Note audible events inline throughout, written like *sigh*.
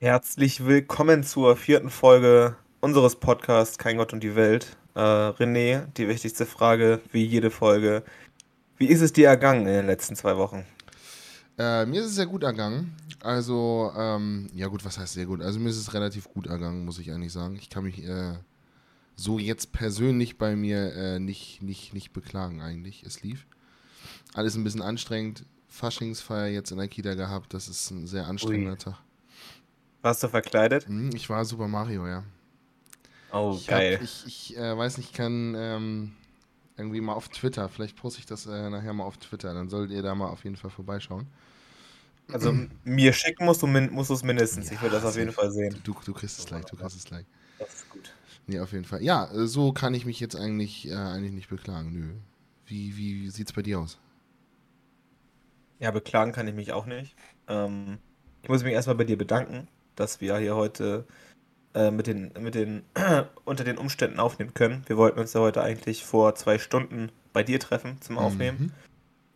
Herzlich willkommen zur vierten Folge unseres Podcasts Kein Gott und die Welt. Äh, René, die wichtigste Frage, wie jede Folge. Wie ist es dir ergangen in den letzten zwei Wochen? Äh, mir ist es sehr gut ergangen. Also, ähm, ja gut, was heißt sehr gut? Also mir ist es relativ gut ergangen, muss ich eigentlich sagen. Ich kann mich äh, so jetzt persönlich bei mir äh, nicht, nicht, nicht beklagen eigentlich. Es lief. Alles ein bisschen anstrengend. Faschingsfeier jetzt in der Kita gehabt. Das ist ein sehr anstrengender Ui. Tag. Warst du verkleidet? Hm, ich war Super Mario, ja. Oh, ich geil. Hab, ich ich äh, weiß nicht, ich kann ähm, irgendwie mal auf Twitter, vielleicht poste ich das äh, nachher mal auf Twitter, dann solltet ihr da mal auf jeden Fall vorbeischauen. Also mir schicken musst du musst es mindestens. Ja, ich will das auf jeden Fall sehen. Du, du kriegst es gleich, du kriegst es gleich. Das ist gut. Nee, auf jeden Fall. Ja, äh, so kann ich mich jetzt eigentlich, äh, eigentlich nicht beklagen. Nö. Wie, wie sieht's bei dir aus? Ja, beklagen kann ich mich auch nicht. Ähm, ich muss mich erstmal bei dir bedanken, dass wir hier heute äh, mit den, mit den *clears throat* unter den Umständen aufnehmen können. Wir wollten uns ja heute eigentlich vor zwei Stunden bei dir treffen zum Aufnehmen. Mhm.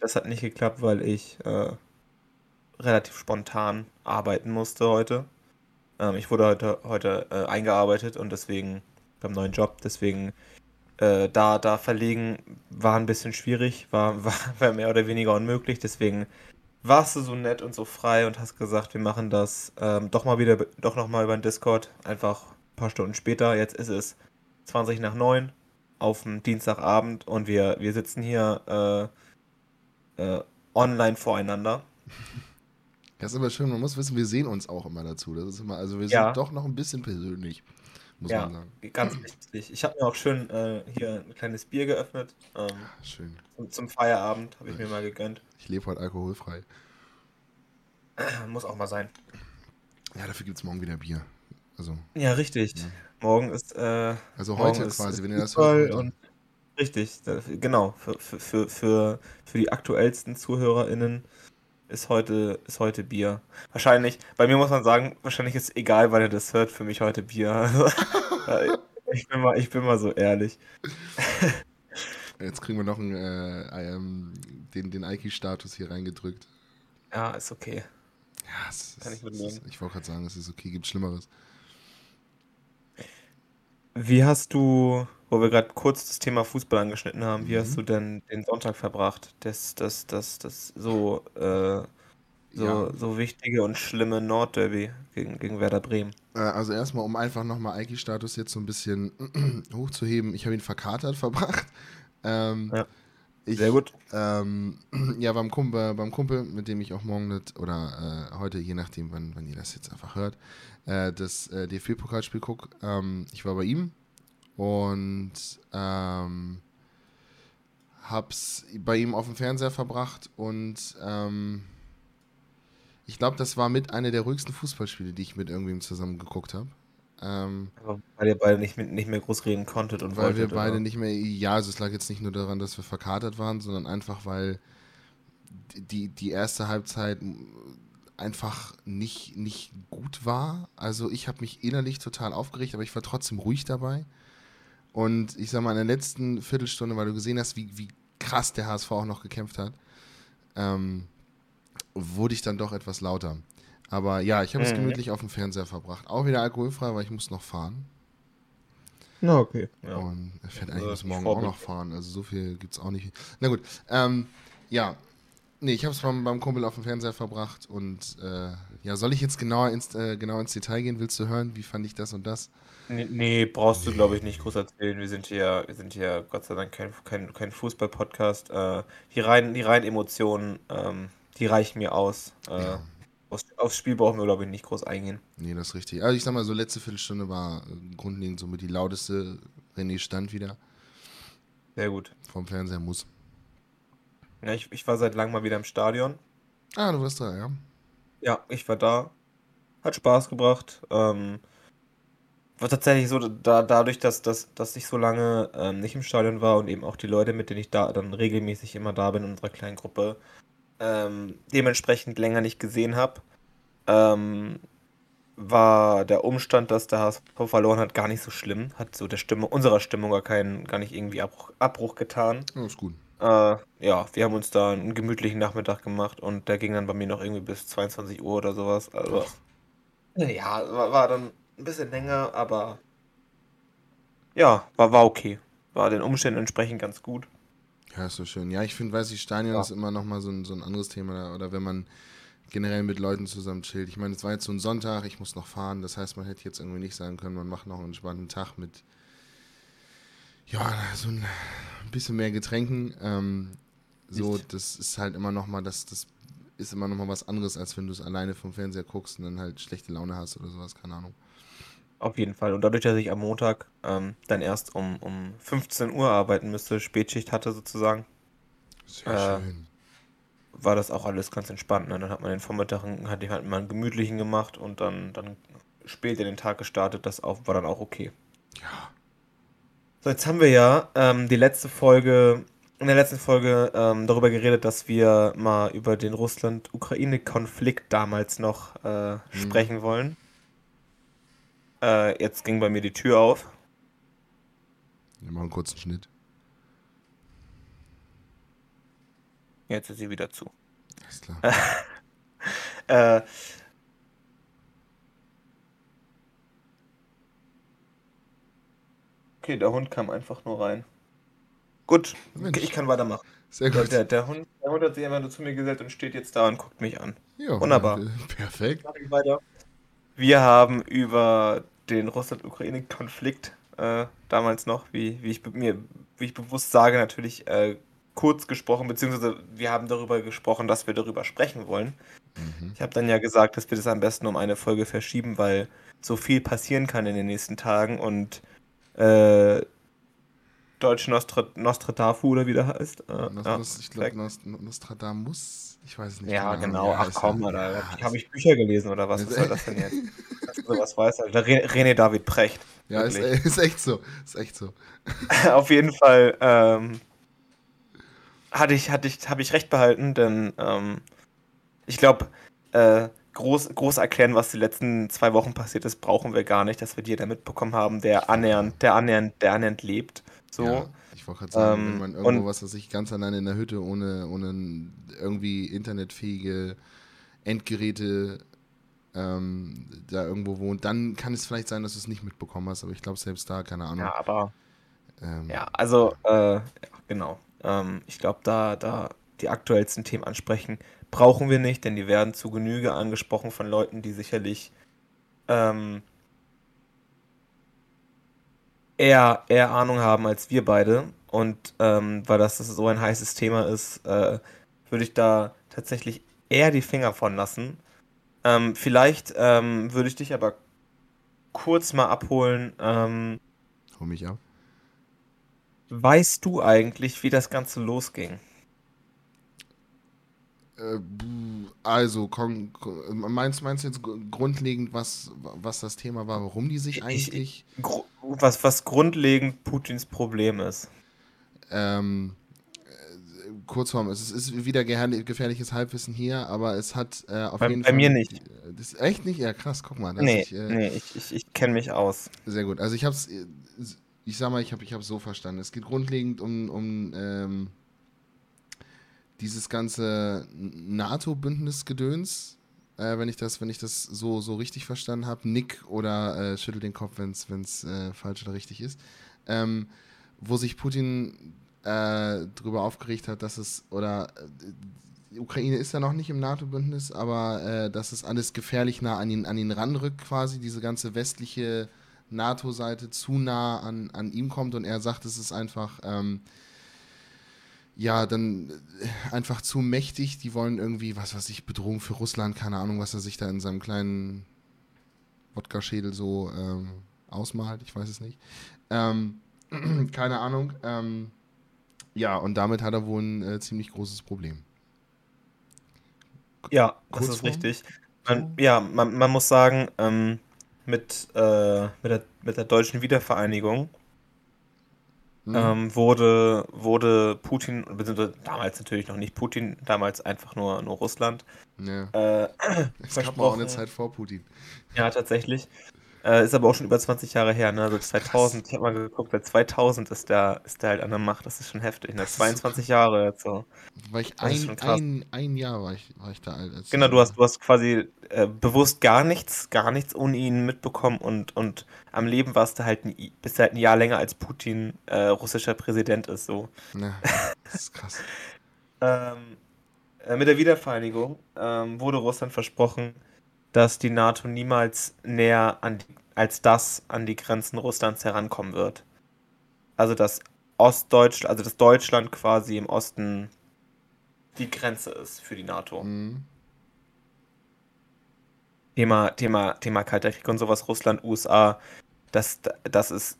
Das hat nicht geklappt, weil ich äh, relativ spontan arbeiten musste heute. Ähm, ich wurde heute, heute äh, eingearbeitet und deswegen beim neuen Job, deswegen äh, da, da verlegen war ein bisschen schwierig, war, *laughs* war, war mehr oder weniger unmöglich, deswegen warst du so nett und so frei und hast gesagt, wir machen das ähm, doch mal wieder, doch nochmal über den Discord, einfach ein paar Stunden später. Jetzt ist es 20 nach 9 auf dem Dienstagabend und wir, wir sitzen hier äh, äh, online voreinander. Das ist immer schön, man muss wissen, wir sehen uns auch immer dazu. Das ist immer, also wir sind ja. doch noch ein bisschen persönlich, muss ja, man sagen. Ganz wichtig. Ich habe mir auch schön äh, hier ein kleines Bier geöffnet. Ähm, schön. Zum, zum Feierabend habe ich mir mal gegönnt. Ich lebe heute alkoholfrei. *clears throat* Muss auch mal sein. Ja, dafür gibt es morgen wieder Bier. Also, ja, richtig. Ja. Morgen ist. Äh, also heute quasi, wenn ihr das hört. Und richtig, genau. Für, für, für, für die aktuellsten ZuhörerInnen ist heute, ist heute Bier. Wahrscheinlich, bei mir muss man sagen, wahrscheinlich ist egal, wann ihr das hört, für mich heute Bier. *laughs* ich, bin mal, ich bin mal so ehrlich. Jetzt kriegen wir noch einen, äh, ähm, den, den Aiki-Status hier reingedrückt. Ja, ist okay. Ja, es, Kann ich mitnehmen. ich wollte gerade sagen, es ist okay, gibt Schlimmeres. Wie hast du, wo wir gerade kurz das Thema Fußball angeschnitten haben, wie mhm. hast du denn den Sonntag verbracht? Das, das, das, das so, äh, so, ja. so wichtige und schlimme Nordderby gegen, gegen Werder Bremen. Äh, also erstmal, um einfach nochmal Aiki-Status jetzt so ein bisschen *clears throat* hochzuheben, ich habe ihn verkatert *laughs* verbracht. Ähm, ja. Ich, Sehr gut. Ähm, *clears throat* ja, beim Kumpel, beim Kumpel, mit dem ich auch morgen nicht, oder äh, heute, je nachdem, wann, wann ihr das jetzt einfach hört, äh, das äh, DFB-Pokalspiel gucke. Ähm, ich war bei ihm und ähm, hab's bei ihm auf dem Fernseher verbracht und ähm, ich glaube, das war mit einer der ruhigsten Fußballspiele, die ich mit irgendwem zusammen geguckt habe. Ähm, weil ihr beide nicht, nicht mehr groß reden konntet und weil wolltet, wir beide oder? nicht mehr, ja, also es lag jetzt nicht nur daran, dass wir verkatert waren, sondern einfach, weil die, die erste Halbzeit einfach nicht, nicht gut war. Also ich habe mich innerlich total aufgeregt, aber ich war trotzdem ruhig dabei. Und ich sag mal, in der letzten Viertelstunde, weil du gesehen hast, wie, wie krass der HSV auch noch gekämpft hat, ähm, wurde ich dann doch etwas lauter. Aber ja, ich habe es mhm. gemütlich auf dem Fernseher verbracht. Auch wieder alkoholfrei, weil ich muss noch fahren. Na, okay. Ja. Und er fährt eigentlich bis morgen auch noch fahren. Also so viel gibt es auch nicht. Na gut. Ähm, ja. Nee, ich habe es beim, beim Kumpel auf dem Fernseher verbracht. Und äh, ja, soll ich jetzt genauer ins, äh, genau ins Detail gehen? Willst du hören, wie fand ich das und das? Nee, nee brauchst du, glaube ich, nicht groß erzählen. Wir sind hier, wir sind hier Gott sei Dank kein, kein, kein Fußball-Podcast. Äh, die reinen, die reinen Emotionen, ähm, die reichen mir aus. Äh, ja. Aufs, aufs Spiel brauchen wir, glaube ich, nicht groß eingehen. Nee, das ist richtig. Also ich sag mal, so letzte Viertelstunde war grundlegend somit die lauteste. René stand wieder. Sehr gut. Vom Fernseher muss. Ja, ich, ich war seit langem mal wieder im Stadion. Ah, du warst da, ja. Ja, ich war da. Hat Spaß gebracht. Ähm, war tatsächlich so, da, dadurch, dass, dass, dass ich so lange ähm, nicht im Stadion war und eben auch die Leute, mit denen ich da dann regelmäßig immer da bin in unserer kleinen Gruppe, ähm, dementsprechend länger nicht gesehen habe, ähm, war der Umstand, dass der HSV verloren hat, gar nicht so schlimm. Hat so der Stimme, unserer Stimmung gar, keinen, gar nicht irgendwie Abbruch, Abbruch getan. Ja, ist gut. Äh, ja, wir haben uns da einen gemütlichen Nachmittag gemacht und der ging dann bei mir noch irgendwie bis 22 Uhr oder sowas. Also, Ja, war, war dann ein bisschen länger, aber ja, war, war okay. War den Umständen entsprechend ganz gut. Ja, ist so schön. Ja, ich finde, weiß ich, Stadion Ja. ist immer noch mal so ein, so ein anderes Thema. Oder wenn man generell mit Leuten zusammen chillt. Ich meine, es war jetzt so ein Sonntag, ich muss noch fahren. Das heißt, man hätte jetzt irgendwie nicht sagen können, man macht noch einen entspannten Tag mit, ja, so ein bisschen mehr Getränken. Ähm, so, Nicht. das ist halt immer noch mal, das, das ist immer noch mal was anderes, als wenn du es alleine vom Fernseher guckst und dann halt schlechte Laune hast oder sowas, keine Ahnung. Auf jeden Fall. Und dadurch, dass ich am Montag ähm, dann erst um, um 15 Uhr arbeiten müsste, Spätschicht hatte sozusagen, Äh, war das auch alles ganz entspannt. Ne? Dann hat man den Vormittag, hatte ich halt mal einen gemütlichen gemacht und dann, dann spät in den Tag gestartet. Das auch, war dann auch okay. Ja. So, jetzt haben wir ja ähm, die letzte Folge, in der letzten Folge ähm, darüber geredet, dass wir mal über den Russland-Ukraine-Konflikt damals noch äh, sprechen wollen. Äh, jetzt ging bei mir die Tür auf. Wir machen einen kurzen Schnitt. Jetzt ist sie wieder zu. Alles klar. *laughs* Äh, okay, der Hund kam einfach nur rein. Gut, Mensch. ich kann weitermachen. Sehr gut. Der, der, Hund, der Hund hat sich einfach nur zu mir gesetzt und steht jetzt da und guckt mich an. Ja, Wunderbar. Perfekt. Wir haben über den Russland-Ukraine-Konflikt äh, damals noch, wie, wie, ich mir, wie ich bewusst sage, natürlich äh, kurz gesprochen, beziehungsweise wir haben darüber gesprochen, dass wir darüber sprechen wollen. Mhm. Ich habe dann ja gesagt, dass wir das am besten um eine Folge verschieben, weil so viel passieren kann in den nächsten Tagen und äh, Deutsch Nostra Nostradamu oder wie der heißt. Äh, Nos, ja, ich glaube. Nost, Nostradamus. Ich weiß nicht. Ja, genau. er Ach komm, Ja, Alter. ja, Habe ich Bücher gelesen oder was? Was soll das denn jetzt? *laughs* Sowas weißt, Alter. Re- René David Precht. Ja, ist, Wirklich. *laughs* ist echt so. Ist echt so. *laughs* Auf jeden Fall ähm, hatte ich, hatte ich, habe ich recht behalten, denn ähm, ich glaube, äh, groß, groß erklären, was die letzten zwei Wochen passiert ist, brauchen wir gar nicht, dass wir jeder mitbekommen haben, der annähernd, der annähernd, der annähernd lebt. So. Ja, ich wollte gerade sagen, Ähm, wenn man irgendwo, und- was weiß ich, ganz alleine in der Hütte ohne, ohne irgendwie internetfähige Endgeräte ähm, da irgendwo wohnt, dann kann es vielleicht sein, dass du es nicht mitbekommen hast, aber ich glaube selbst da, keine Ahnung. Ja, aber Ähm, Ja, also, äh, ja, genau. Ähm, ich glaube, da, da die aktuellsten Themen ansprechen, brauchen wir nicht, denn die werden zu Genüge angesprochen von Leuten, die sicherlich ähm, eher, eher Ahnung haben als wir beide. Und ähm, weil das, das so ein heißes Thema ist, äh, würde ich da tatsächlich eher die Finger von lassen. Ähm, vielleicht ähm, würde ich dich aber kurz mal abholen. Ähm, Hol mich ab. Weißt du eigentlich, wie das Ganze losging? Äh, also, meinst, meinst du jetzt gr- grundlegend, was, was das Thema war, warum die sich Ich- eigentlich. Gru- Was, was grundlegend Putins Problem ist. Ähm, äh, Kurzform, es ist, ist wieder gefährliches Halbwissen hier, aber es hat äh, auf Bei- jeden bei Fall. mir nicht. Das, echt nicht? Ja, krass, guck mal. Nee, ich, äh, nee, ich, ich, ich kenne mich aus. Sehr gut. Also ich habe es, ich sag mal, ich habe ich so verstanden. Es geht grundlegend um, um ähm, dieses ganze NATO-Bündnisgedöns, äh, wenn ich das, wenn ich das so, so richtig verstanden habe. Nick oder äh, schüttel den Kopf, wenn es äh, falsch oder richtig ist. Ähm, wo sich Putin äh, darüber aufgeregt hat, dass es, oder äh, die Ukraine ist ja noch nicht im NATO-Bündnis, aber äh, dass es alles gefährlich nah an ihn, an ihn ranrückt, quasi, diese ganze westliche NATO-Seite zu nah an, an ihm kommt und er sagt, es ist einfach, ähm, ja, dann äh, einfach zu mächtig. Die wollen irgendwie, was weiß ich, Bedrohung für Russland, keine Ahnung, was er sich da in seinem kleinen Wodka-Schädel so ähm, ausmalt, ich weiß es nicht. Ähm, *clears throat* keine Ahnung. Ähm, ja, und damit hat er wohl ein äh, ziemlich großes Problem. Ja, das ist richtig. Man, ja, man, man muss sagen, ähm, mit, äh, mit, der, mit der deutschen Wiedervereinigung Mhm. ähm, wurde, wurde Putin, beziehungsweise damals natürlich noch nicht Putin, damals einfach nur, nur Russland, ja. äh, Es gab mal auch eine. Zeit vor Putin. Ja, tatsächlich. Äh, ist aber auch schon über 20 Jahre her, ne? Also 2000, ich habe mal geguckt, seit 2000 ist der, ist der halt an der Macht. Das ist schon heftig, ne? 22 so Jahre jetzt so. War ich ein, ein, ein Jahr war ich, war ich da alt. Genau, du hast, du hast quasi äh, bewusst gar nichts, gar nichts ohne ihn mitbekommen und, und am Leben warst du halt ein, bist halt ein Jahr länger als Putin äh, russischer Präsident ist, so. Ja, das ist krass. *laughs* ähm, äh, mit der Wiedervereinigung ähm, wurde Russland versprochen, dass die NATO niemals näher an die, als das an die Grenzen Russlands herankommen wird. Also dass Ostdeutschland, also dass Deutschland quasi im Osten die Grenze ist für die NATO. Mhm. Thema, Thema, Thema Kalter Krieg und sowas, Russland, USA, das, das ist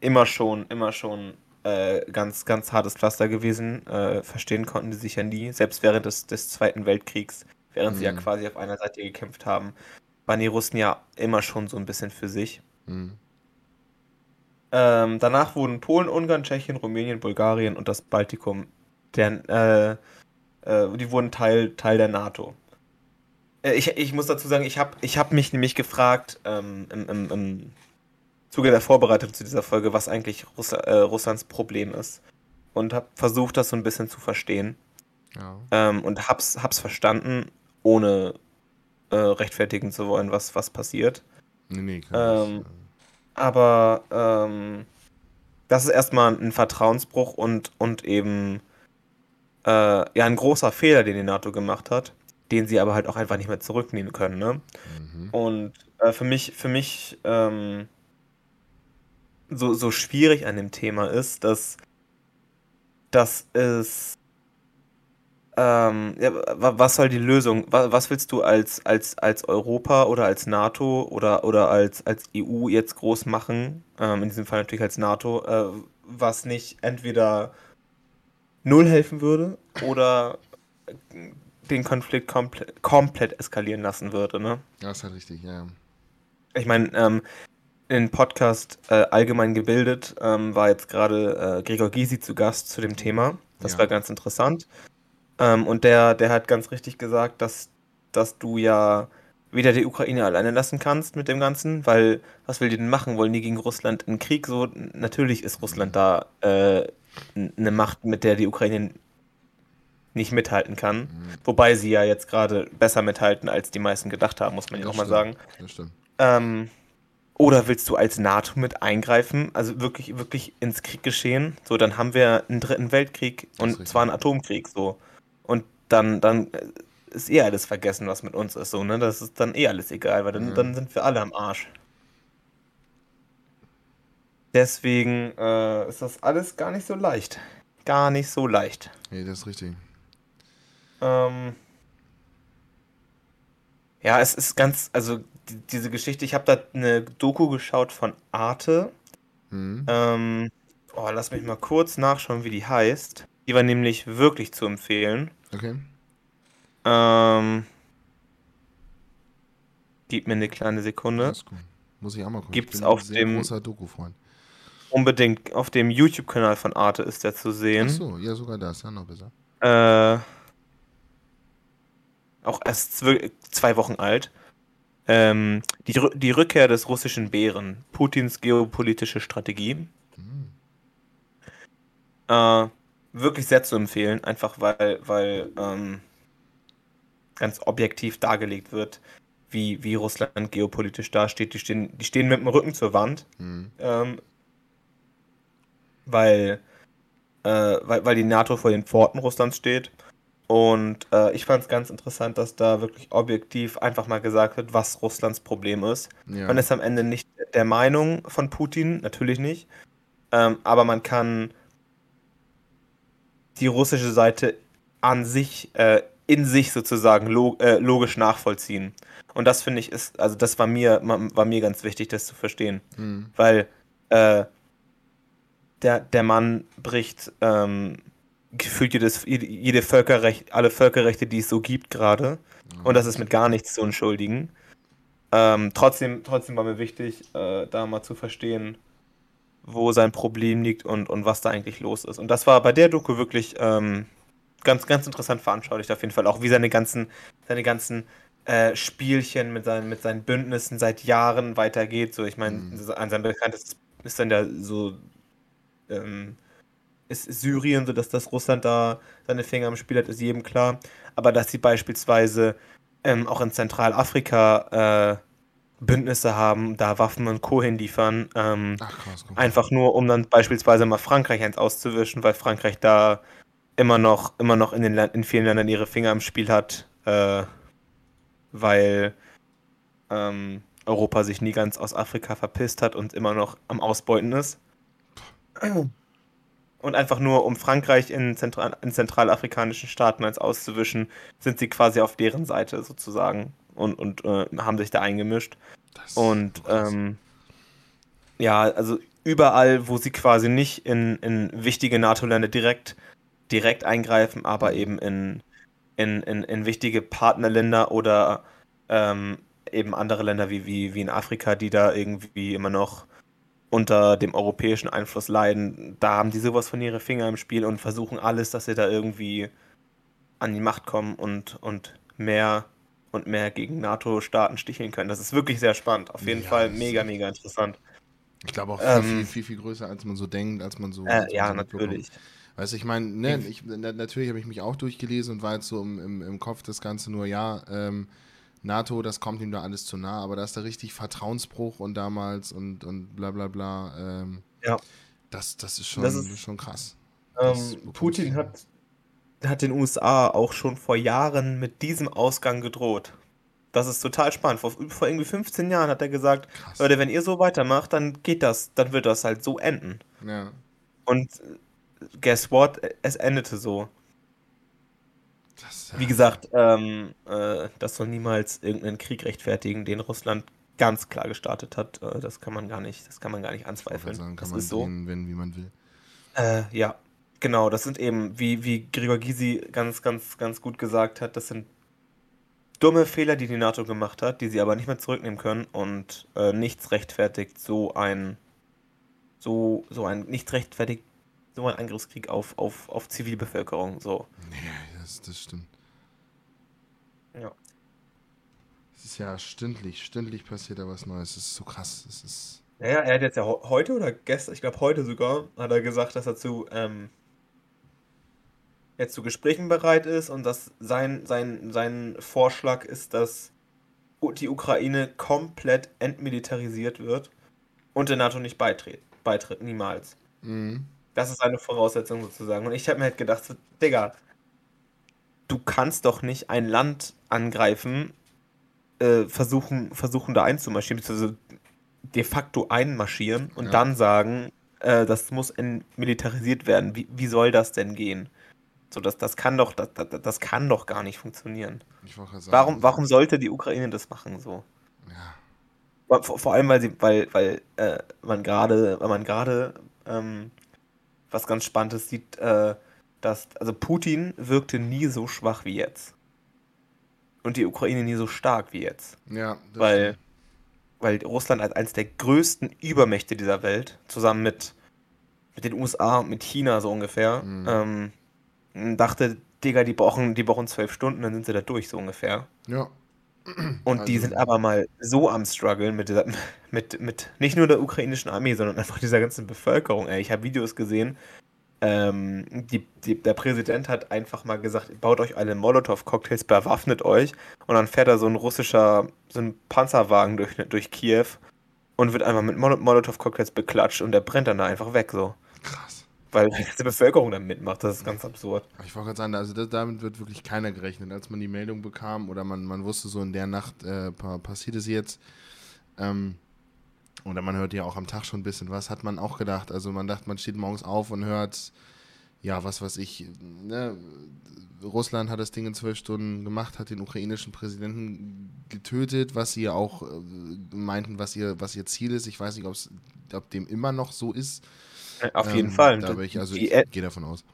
immer schon, immer schon äh, ganz, ganz hartes Pflaster gewesen. Äh, verstehen konnten die sich ja nie, selbst während des, des Zweiten Weltkriegs während mhm. sie ja mhm. quasi auf einer Seite gekämpft haben, waren die Russen ja immer schon so ein bisschen für sich. Mhm. Ähm, danach wurden Polen, Ungarn, Tschechien, Rumänien, Bulgarien und das Baltikum, der, äh, äh, die wurden Teil, Teil der NATO. Äh, ich, ich muss dazu sagen, ich habe ich hab mich nämlich gefragt, ähm, im, im, im Zuge der Vorbereitung zu dieser Folge, was eigentlich Russ äh, Russlands Problem ist. Und habe versucht, das so ein bisschen zu verstehen. Ja. Ähm, und hab's, hab's verstanden ohne äh, rechtfertigen zu wollen, was, was passiert. Nee, nee, ähm, nicht, aber ähm, das ist erstmal ein Vertrauensbruch und, und eben äh, ja ein großer Fehler, den die NATO gemacht hat, den sie aber halt auch einfach nicht mehr zurücknehmen können. Ne? Mhm. Und äh, für mich, für mich ähm, so, so schwierig an dem Thema ist, dass, dass es ähm, ja, was soll die Lösung? Was willst du als, als, als Europa oder als NATO oder, oder als, als EU jetzt groß machen? Ähm, in diesem Fall natürlich als NATO, äh, was nicht entweder null helfen würde oder den Konflikt komple komplett eskalieren lassen würde, ne? Ja, ist halt richtig, ja. Ich meine, ähm, in Podcast äh, allgemein gebildet ähm, war jetzt gerade äh, Gregor Gysi zu Gast zu dem Thema. Das ja. war ganz interessant. Ähm, und der, der hat ganz richtig gesagt, dass, dass du ja weder die Ukraine alleine lassen kannst mit dem Ganzen, weil was will die denn machen? Wollen die gegen Russland in Krieg? So, natürlich ist Russland da äh, eine Macht, mit der die Ukraine nicht mithalten kann. Mhm. Wobei sie ja jetzt gerade besser mithalten, als die meisten gedacht haben, muss man ja auch mal sagen. Das stimmt. Ähm, oder willst du als NATO mit eingreifen, also wirklich, wirklich ins Krieg geschehen? So, dann haben wir einen dritten Weltkrieg und zwar einen Atomkrieg. So. Dann, dann ist eh alles vergessen, was mit uns ist, so, ne? Das ist dann eh alles egal, weil dann, ja. dann sind wir alle am Arsch. Deswegen äh, ist das alles gar nicht so leicht. Gar nicht so leicht. Nee, das ist richtig. Ähm, ja, es ist ganz, also die, diese Geschichte, ich habe da eine Doku geschaut von Arte. Mhm. Ähm, oh, lass mich mal kurz nachschauen, wie die heißt. Die war nämlich wirklich zu empfehlen. Okay. Ähm, gib mir eine kleine Sekunde. Alles gut. Muss ich auch mal gucken. Gibt's auf dem großer Doku-Freund. Unbedingt auf dem YouTube-Kanal von Arte ist der zu sehen. Ach so, ja, sogar das, ja, noch besser. Äh, auch erst zwei Wochen alt. Ähm, die, die Rückkehr des russischen Bären. Putins geopolitische Strategie. Mhm. Äh, wirklich sehr zu empfehlen, einfach weil, weil ähm, ganz objektiv dargelegt wird, wie, wie Russland geopolitisch dasteht. Die stehen, die stehen mit dem Rücken zur Wand, mhm. ähm, weil, äh, weil, weil die NATO vor den Pforten Russlands steht. Und äh, ich fand es ganz interessant, dass da wirklich objektiv einfach mal gesagt wird, was Russlands Problem ist. Ja. Man ist am Ende nicht der Meinung von Putin, natürlich nicht. Ähm, aber man kann die russische Seite an sich, äh, in sich sozusagen log äh, logisch nachvollziehen. Und das finde ich ist, also das war mir, war mir ganz wichtig, das zu verstehen. Mhm. Weil äh, der, der Mann bricht ähm, gefühlt jedes, jede Völkerrecht, alle Völkerrechte, die es so gibt gerade. Mhm. Und das ist mit gar nichts zu entschuldigen. Ähm, trotzdem, trotzdem war mir wichtig, äh, da mal zu verstehen, wo sein Problem liegt und, und was da eigentlich los ist. Und das war bei der Doku wirklich ähm, ganz, ganz interessant veranschaulicht auf jeden Fall. Auch wie seine ganzen, seine ganzen äh, Spielchen mit seinen, mit seinen Bündnissen seit Jahren weitergeht. So, ich meine, mhm. an seinem bekanntestes ist dann ja so ähm, ist Syrien, so dass das Russland da seine Finger im Spiel hat, ist jedem klar. Aber dass sie beispielsweise ähm, auch in Zentralafrika äh, Bündnisse haben, da Waffen und Co. hinliefern. Ähm, Ach, krass, einfach nur, um dann beispielsweise mal Frankreich eins auszuwischen, weil Frankreich da immer noch, immer noch in, den in vielen Ländern ihre Finger im Spiel hat, äh, weil ähm, Europa sich nie ganz aus Afrika verpisst hat und immer noch am Ausbeuten ist. Und einfach nur, um Frankreich in, Zentral in zentralafrikanischen Staaten eins auszuwischen, sind sie quasi auf deren Seite sozusagen und, und äh, haben sich da eingemischt. und ähm, ja, also überall, wo sie quasi nicht in, in wichtige NATO-Länder direkt, direkt eingreifen, aber eben in, in, in, in wichtige Partnerländer oder ähm, eben andere Länder wie, wie, wie in Afrika, die da irgendwie immer noch unter dem europäischen Einfluss leiden, da haben die sowas von ihre Finger im Spiel und versuchen alles, dass sie da irgendwie an die Macht kommen und, und mehr und mehr gegen NATO-Staaten sticheln können. Das ist wirklich sehr spannend. Auf jeden ja, Fall mega, mega interessant. Ich glaube auch viel, ähm, viel, viel, viel, größer, als man so denkt, als man so. Äh, ja, so natürlich. Weißt du, ich meine, ne, ich, natürlich habe ich mich auch durchgelesen und war jetzt so im, im, im Kopf das Ganze nur, ja, ähm, NATO, das kommt ihm da alles zu nah, aber da ist da richtig Vertrauensbruch und damals und, und bla bla bla. Ähm, ja. Das, das ist schon, das ist, schon krass. Ähm, Putin hat hat den USA auch schon vor Jahren mit diesem Ausgang gedroht. Das ist total spannend. Vor, vor irgendwie 15 Jahren hat er gesagt, Krass. Leute, wenn ihr so weitermacht, dann geht das, dann wird das halt so enden. Ja. Und guess what? Es endete so. Das, ja. Wie gesagt, ähm, äh, das soll niemals irgendeinen Krieg rechtfertigen, den Russland ganz klar gestartet hat. Äh, das kann man gar nicht, das kann man gar nicht anzweifeln. Sagen, kann das man ist so. wenn, wie man will. Äh, ja, Genau, das sind eben, wie, wie Gregor Gysi ganz, ganz, ganz gut gesagt hat, das sind dumme Fehler, die die NATO gemacht hat, die sie aber nicht mehr zurücknehmen können und äh, nichts rechtfertigt so ein, so, so ein, nichts rechtfertigt so ein Angriffskrieg auf, auf, auf Zivilbevölkerung, so. Ja, das, das stimmt. Ja. Es ist ja stündlich, stündlich passiert da was Neues, das ist so krass, das ist... Ja, ja, er hat jetzt ja heute oder gestern, ich glaube heute sogar, hat er gesagt, dass er zu, ähm, jetzt zu Gesprächen bereit ist und dass sein, sein, sein Vorschlag ist, dass die Ukraine komplett entmilitarisiert wird und der NATO nicht beitritt. Beitritt, niemals. Mhm. Das ist eine Voraussetzung sozusagen. Und ich habe mir halt gedacht, so, Digga, du kannst doch nicht ein Land angreifen, äh, versuchen, versuchen da einzumarschieren, beziehungsweise de facto einmarschieren und ja. dann sagen, äh, das muss entmilitarisiert werden. Wie, wie soll das denn gehen? So, das, das kann doch, das, das, das kann doch gar nicht funktionieren. Sagen, warum, warum sollte die Ukraine das machen so? Ja. Vor, vor allem, weil sie, weil, weil äh, man gerade, weil man gerade ähm, was ganz Spannendes sieht, äh, dass, also Putin wirkte nie so schwach wie jetzt. Und die Ukraine nie so stark wie jetzt. Ja, weil, weil Russland als eines der größten Übermächte dieser Welt, zusammen mit, mit den USA und mit China so ungefähr, mhm. ähm, dachte, Digga, die brauchen, die brauchen zwölf Stunden, dann sind sie da durch, so ungefähr. Ja. Und also, die sind aber mal so am struggeln mit, dieser, mit, mit nicht nur der ukrainischen Armee, sondern einfach dieser ganzen Bevölkerung. Ey. Ich habe Videos gesehen, ähm, die, die, der Präsident hat einfach mal gesagt, baut euch alle Molotow-Cocktails, bewaffnet euch. Und dann fährt da so ein russischer, so ein Panzerwagen durch, durch Kiew und wird einfach mit Molotow-Cocktails beklatscht und der brennt dann da einfach weg, so. Krass weil die ganze Bevölkerung dann mitmacht. Das ist ganz absurd. Ich wollte gerade sagen, also das, damit wird wirklich keiner gerechnet. Als man die Meldung bekam oder man, man wusste so in der Nacht äh, passiert es jetzt, ähm, oder man hört ja auch am Tag schon ein bisschen was, hat man auch gedacht. Also man dachte, man steht morgens auf und hört, ja, was weiß ich, ne, Russland hat das Ding in zwölf Stunden gemacht, hat den ukrainischen Präsidenten getötet, was sie ja auch äh, meinten, was ihr, was ihr Ziel ist. Ich weiß nicht, ob dem immer noch so ist. Auf jeden ähm, Fall. Da ich, also ich gehe davon aus.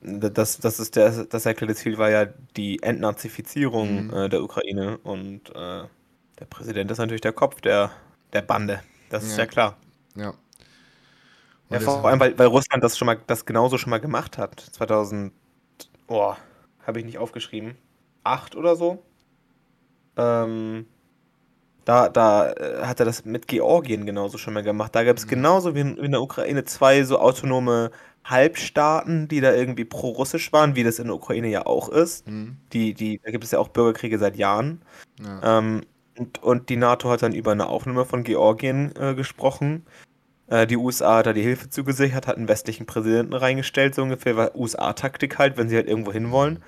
Das, das ist der, das erklärte Ziel war ja die Entnazifizierung mhm. äh, der Ukraine und äh, der Präsident ist natürlich der Kopf der, der Bande. Das ist ja, klar. Ja. ja vor allem, weil, weil Russland das schon mal, das genauso schon mal gemacht hat. 2000, boah, habe ich nicht aufgeschrieben. Acht oder so? ähm, da, da äh, hat er das mit Georgien genauso schon mal gemacht. Da gab es Mhm. genauso wie in, wie in der Ukraine zwei so autonome Halbstaaten, die da irgendwie pro-russisch waren, wie das in der Ukraine ja auch ist. Hm, Die, die, da gibt es ja auch Bürgerkriege seit Jahren. ja. Ähm, und, und die NATO hat dann über eine Aufnahme von Georgien äh, gesprochen. Äh, die USA hat da die Hilfe zugesichert, hat einen westlichen Präsidenten reingestellt, so ungefähr, war USA-Taktik halt, wenn sie halt irgendwo hinwollen.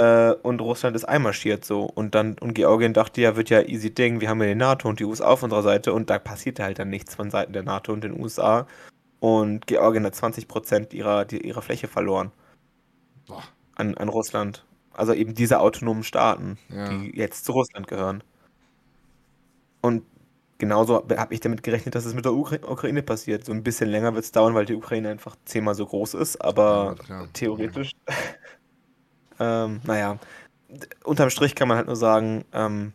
Äh, und Russland ist einmarschiert so. Und dann, und Georgien dachte, ja, wird ja easy Ding, wir haben ja die NATO und die USA auf unserer Seite und da passierte halt dann nichts von Seiten der NATO und den USA. Und Georgien hat 20% ihrer, ihrer Fläche verloren Boah. an, an Russland. Also eben diese autonomen Staaten, Ja. die jetzt zu Russland gehören. Und genauso habe ich damit gerechnet, dass es mit der Ukra Ukraine passiert. So ein bisschen länger wird es dauern, weil die Ukraine einfach zehnmal so groß ist, aber Ja, theoretisch. Ähm, naja, unterm Strich kann man halt nur sagen, ähm,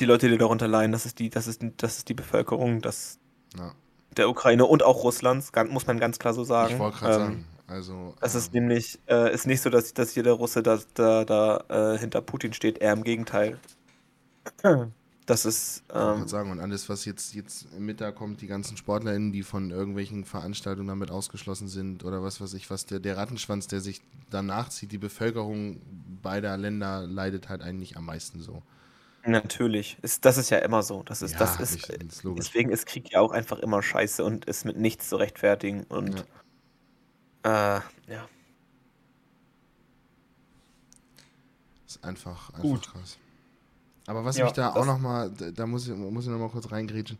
die Leute, die darunter leiden, das ist die, das ist, das ist die Bevölkerung das, Ja. der Ukraine und auch Russlands, muss man ganz klar so sagen. Ich wollte gerade Ähm, sagen. Also, es ist ähm, nämlich äh, ist nicht so, dass, dass jeder Russe da, da, da äh, hinter Putin steht, eher im Gegenteil. Das ist, Ich ähm, gerade sagen, und alles, was jetzt, jetzt im Mittag kommt, die ganzen SportlerInnen, die von irgendwelchen Veranstaltungen damit ausgeschlossen sind oder was weiß ich, was der, der Rattenschwanz, der sich danach zieht, die Bevölkerung beider Länder leidet halt eigentlich am meisten so. natürlich. Ist, das ist ja immer so. Das ist, das ist, richtig, ist logisch. deswegen ist Krieg ja auch einfach immer scheiße und ist mit nichts zu rechtfertigen. Und äh, ja. Ist einfach, einfach Gut. krass. Aber was Ja, mich da auch nochmal, da muss ich, muss ich nochmal kurz reingrätschen.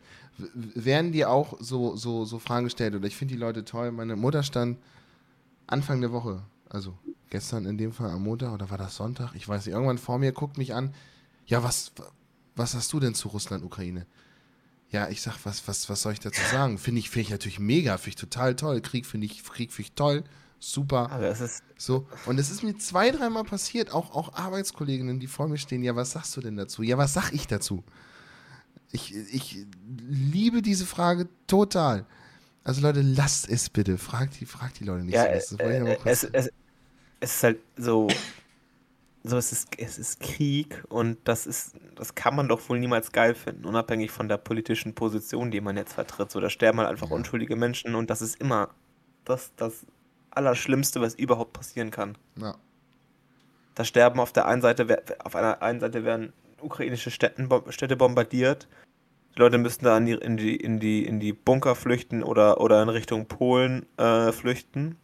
Werden dir auch so, so, so Fragen gestellt? Oder ich finde die Leute toll. Meine Mutter stand Anfang der Woche, also gestern in dem Fall am Montag oder war das Sonntag? Ich weiß nicht, irgendwann vor mir guckt mich an. Ja, was, was hast du denn zu Russland, Ukraine? Ja, ich sag, was, was, was soll ich dazu sagen? Finde ich, finde ich natürlich mega, finde ich total toll. Krieg finde ich, Krieg finde ich toll, super. Aber es ist, So, und es ist mir zwei, dreimal passiert, auch, auch Arbeitskolleginnen, die vor mir stehen, ja, was sagst du denn dazu? Ja, was sag ich dazu? Ich, ich liebe diese Frage total. Also Leute, lasst es bitte. Fragt die, fragt die Leute nicht ja, so. Das äh, kurz es, es, es ist halt so, so es ist, es ist Krieg und das ist, das kann man doch wohl niemals geil finden, unabhängig von der politischen Position, die man jetzt vertritt. So, da sterben halt einfach Ja. unschuldige Menschen und das ist immer das, das Allerschlimmste, was überhaupt passieren kann. ja, Da sterben auf der einen Seite, auf einer einen Seite werden ukrainische Städten, Städte bombardiert. Die Leute müssen da in die, in die, in die, in die Bunker flüchten oder, oder in Richtung Polen äh, flüchten.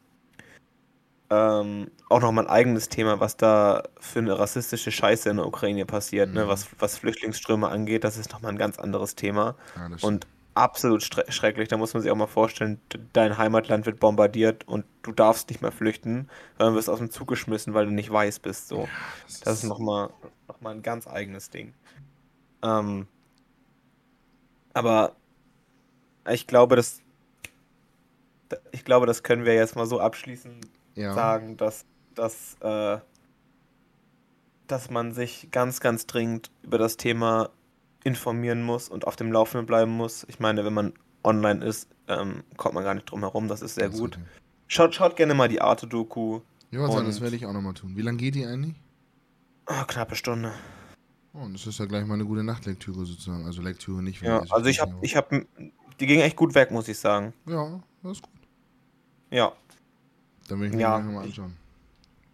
Ähm, auch nochmal ein eigenes Thema, was da für eine rassistische Scheiße in der Ukraine passiert, ne? Mhm. was, was Flüchtlingsströme angeht, das ist nochmal ein ganz anderes Thema. ja Und absolut schrecklich. Da muss man sich auch mal vorstellen, dein Heimatland wird bombardiert und du darfst nicht mehr flüchten, sondern wirst aus dem Zug geschmissen, weil du nicht weiß bist. So. stimmt. Das ist nochmal noch mal ein ganz eigenes Ding. Ähm, aber ich glaube, das, ich glaube, das können wir jetzt mal so abschließend ja. sagen, dass, dass, äh, dass man sich ganz, ganz dringend über das Thema informieren muss und auf dem Laufenden bleiben muss. Ich meine, wenn man online ist, ähm, kommt man gar nicht drum herum. Das ist sehr Ganz gut. richtig. Schaut, schaut gerne mal die Arte-Doku. Ich wollte sagen, das Und- werde ich auch nochmal tun. Wie lange geht die eigentlich? Ah, knappe Stunde. Oh, und das ist ja gleich mal eine gute Nachtlektüre sozusagen. Also Lektüre nicht. Ja, ich- also ich habe, ich habe, die ging echt gut weg, muss ich sagen. Ja, das ist gut. Ja, Dann will ich mir Ja, ja, nochmal ich- anschauen.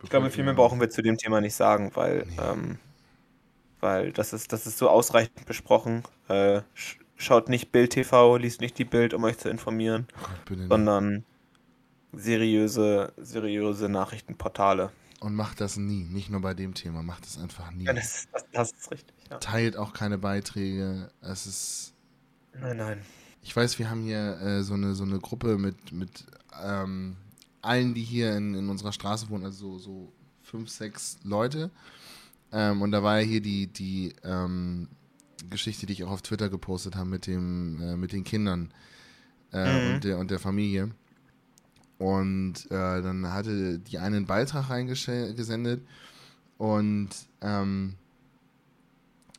ich glaube, viel mehr brauchen wir zu dem Thema nicht sagen, weil, Nee. ähm, weil das ist, das ist so ausreichend besprochen. Äh, sch schaut nicht Bild TV, liest nicht die Bild, um euch zu informieren, nicht. sondern seriöse, seriöse Nachrichtenportale. Und macht das nie. Nicht nur bei dem Thema. Macht es einfach nie. Ja, das, das, das ist richtig. Ja. Teilt auch keine Beiträge. Es ist. Nein, nein. Ich weiß, wir haben hier äh, so, eine, so eine Gruppe mit, mit ähm, allen, die hier in, in unserer Straße wohnen, also so, so fünf, sechs Leute. Ähm, und da war ja hier die, die ähm, Geschichte, die ich auch auf Twitter gepostet habe mit, dem, äh, mit den Kindern äh, Mhm. und, der, und der Familie. Und äh, dann hatte die einen Beitrag reingesendet und ähm,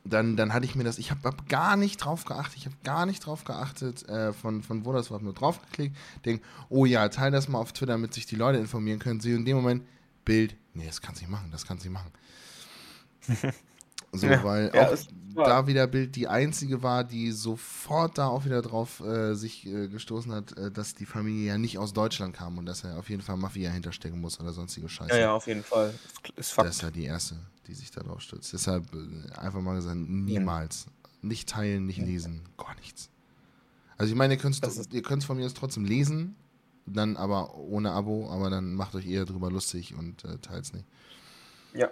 dann, dann hatte ich mir das, ich habe hab gar nicht drauf geachtet, ich habe gar nicht drauf geachtet, äh, von, von wo das war, nur draufgeklickt, denk, oh ja, teile das mal auf Twitter, damit sich die Leute informieren können. Sie in dem Moment, Bild, nee, das kannst du nicht machen, das kannst du nicht machen. *laughs* So, ja, weil ja, auch da wieder Bild die einzige war, die sofort da auch wieder drauf äh, sich äh, gestoßen hat, äh, dass die Familie ja nicht aus Deutschland kam und dass er auf jeden Fall Mafia hinterstecken muss oder sonstige Scheiße. Ja, ja, auf jeden Fall. Ist Fakt. Das ist ja die erste, die sich da drauf stürzt. Deshalb äh, einfach mal gesagt, niemals. Ja. Nicht teilen, nicht lesen, gar nichts. Also ich meine, ihr könnt es von mir aus trotzdem lesen, dann aber ohne Abo, aber dann macht euch eher drüber lustig und äh, teilt es nicht. Ja.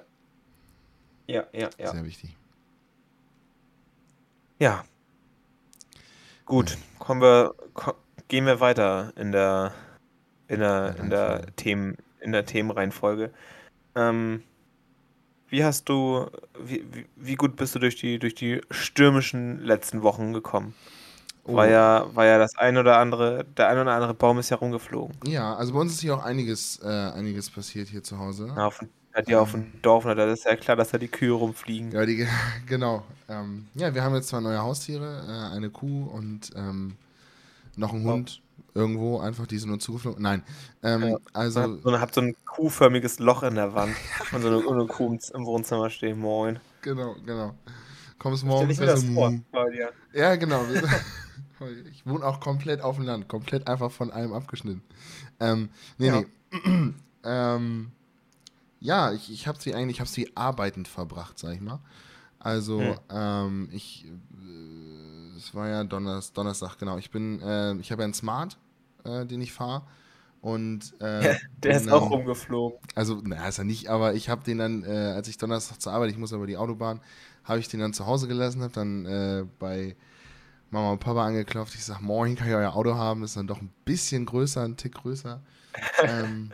Ja, ja, ja. Sehr wichtig. Ja. Gut, kommen wir, ko gehen wir weiter in der in der, in der Themen in der Themenreihenfolge. Ähm, wie hast du, wie, wie, gut bist du durch die durch die stürmischen letzten Wochen gekommen? Oh. War ja, war ja das ein oder andere, der ein oder andere Baum ist ja rumgeflogen. Ja, also bei uns ist hier auch einiges, äh, einiges passiert hier zu Hause. Ja, hat ja auf dem Dorf, da ist ja klar, dass da die Kühe rumfliegen. Ja, die, *laughs* genau. Ähm, ja, wir haben jetzt zwei neue Haustiere, äh, eine Kuh und ähm, noch einen Hund oh. irgendwo, einfach die sind uns zugeflogen. Nein, ähm, ja, also... Und habt so ein kuhförmiges Loch in der Wand und so eine, eine Kuh im Wohnzimmer stehen, moin. Genau, genau. Kommst morgens... Stell ich mir das vor, Ja, genau. *laughs* Ich wohne auch komplett auf dem Land, komplett einfach von allem abgeschnitten. Ähm, nee, ja. nee. *clears throat* ähm, ja, ich, ich habe sie eigentlich, ich habe sie arbeitend verbracht, sag ich mal. Also, hm. ähm, ich, äh, es war ja Donnerstag, Donnerstag, genau. Ich bin, äh, ich habe ja einen Smart, äh, den ich fahre. Und äh, *laughs* der ist dann, auch rumgeflogen. Also, naja, ist er nicht, aber ich habe den dann, äh, als ich Donnerstag zur Arbeit, ich muss aber die Autobahn, habe ich den dann zu Hause gelassen, habe dann äh, bei Mama und Papa angeklopft. Ich sage, morgen kann ich euer Auto haben. Ist dann doch ein bisschen größer, ein Tick größer. *laughs* ähm,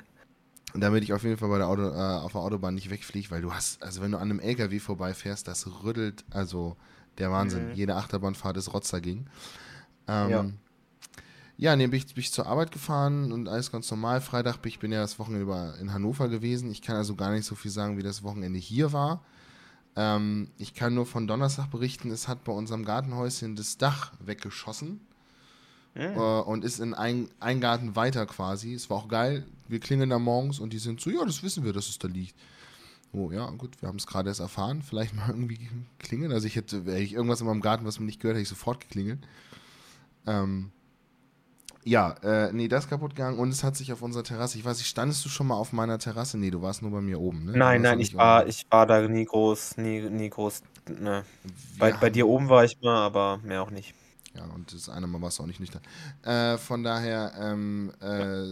damit ich auf jeden Fall bei der Auto, äh, auf der Autobahn nicht wegfliege, weil du hast, also wenn du an einem LKW vorbeifährst, das rüttelt, also der Wahnsinn. Mhm. Jede Achterbahnfahrt ist Rotz dagegen. Ähm, ja. Ja, nee, bin ich, bin ich zur Arbeit gefahren und alles ganz normal. Freitag bin ich bin ja das Wochenende über in Hannover gewesen. Ich kann also gar nicht so viel sagen, wie das Wochenende hier war. Ähm, ich kann nur von Donnerstag berichten, es hat bei unserem Gartenhäuschen das Dach weggeschossen. Mhm. Äh, und ist in ein, ein Garten weiter quasi. Es war auch geil. Wir klingeln da morgens und die sind so, ja, das wissen wir, dass es da liegt. Oh ja, gut, wir haben es gerade erst erfahren. Vielleicht mal irgendwie klingeln. Also ich hätte, wäre ich irgendwas in meinem Garten, was man nicht gehört, hätte ich sofort geklingelt. Ähm, ja, äh, nee, das ist kaputt gegangen und es hat sich auf unserer Terrasse, ich weiß nicht, standest du schon mal auf meiner Terrasse? Nee, du warst nur bei mir oben, ne? Nein, nein, ich war, ich war da nie groß, nie, nie groß, ne. Bei, bei dir oben war ich mal, aber mehr auch nicht. Ja, und das eine Mal warst du auch nicht nüchtern. Äh, von daher, ähm, äh,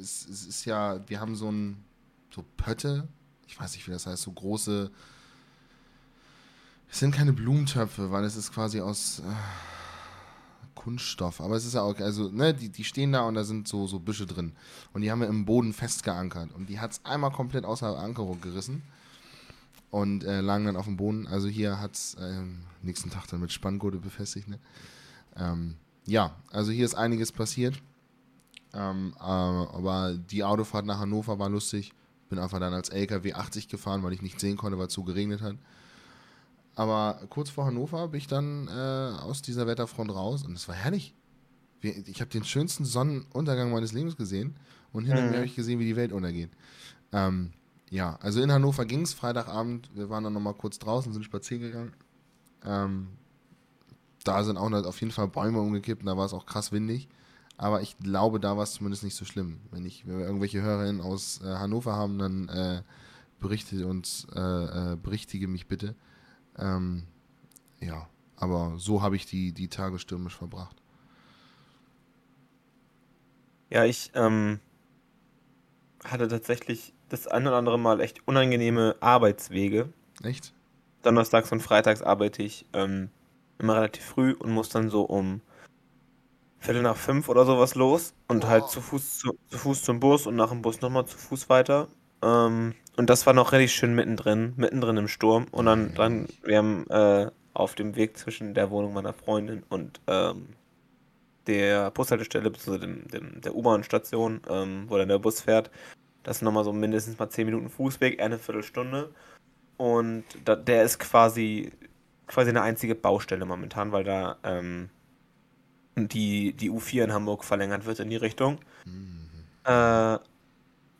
es, es, ist ja, wir haben so ein, so Pötte, ich weiß nicht, wie das heißt, so große, es sind keine Blumentöpfe, weil es ist quasi aus, äh, Kunststoff, aber es ist ja auch, also, ne, die, die stehen da und da sind so, so Büsche drin. Und die haben wir im Boden festgeankert. Und die hat es einmal komplett außer Ankerung gerissen und äh, lagen dann auf dem Boden. Also hier hat es äh, nächsten Tag dann mit Spanngurte befestigt. Ne? Ähm, ja, also hier ist einiges passiert. Ähm, äh, aber die Autofahrt nach Hannover war lustig. Bin einfach dann als LKW 80 gefahren, weil ich nicht sehen konnte, weil es zu geregnet hat. Aber kurz vor Hannover bin ich dann äh, aus dieser Wetterfront raus und es war herrlich. Ich habe den schönsten Sonnenuntergang meines Lebens gesehen und hinter mhm. mir habe ich gesehen, wie die Welt untergeht. Ähm, ja, also in Hannover ging es Freitagabend. Wir waren dann nochmal kurz draußen, sind spazieren gegangen. Ähm, da sind auch auf jeden Fall Bäume umgekippt und da war es auch krass windig. Aber ich glaube, da war es zumindest nicht so schlimm. Wenn, ich, wenn wir irgendwelche Hörerinnen aus äh, Hannover haben, dann äh, berichte uns, äh, äh berichtige mich bitte. Ähm, ja, aber so habe ich die, die Tage stürmisch verbracht. Ja, ich ähm, hatte tatsächlich das ein oder andere Mal echt unangenehme Arbeitswege. Echt? Donnerstags und Freitags arbeite ich ähm, immer relativ früh und muss dann so um Viertel nach fünf oder sowas los und oh. halt zu Fuß, zu, zu, Fuß zum Bus und nach dem Bus nochmal zu Fuß weiter. Ähm, und das war noch richtig schön mittendrin, mittendrin im Sturm. Und dann, dann wir haben äh, auf dem Weg zwischen der Wohnung meiner Freundin und ähm, der Bushaltestelle, bzw. Dem, dem, der U-Bahn-Station, ähm, wo dann der Bus fährt, das sind nochmal so mindestens mal 10 Minuten Fußweg, eine Viertelstunde. Und da, der ist quasi, quasi eine einzige Baustelle momentan, weil da ähm, die, die U4 in Hamburg verlängert wird in die Richtung. Mhm. Äh,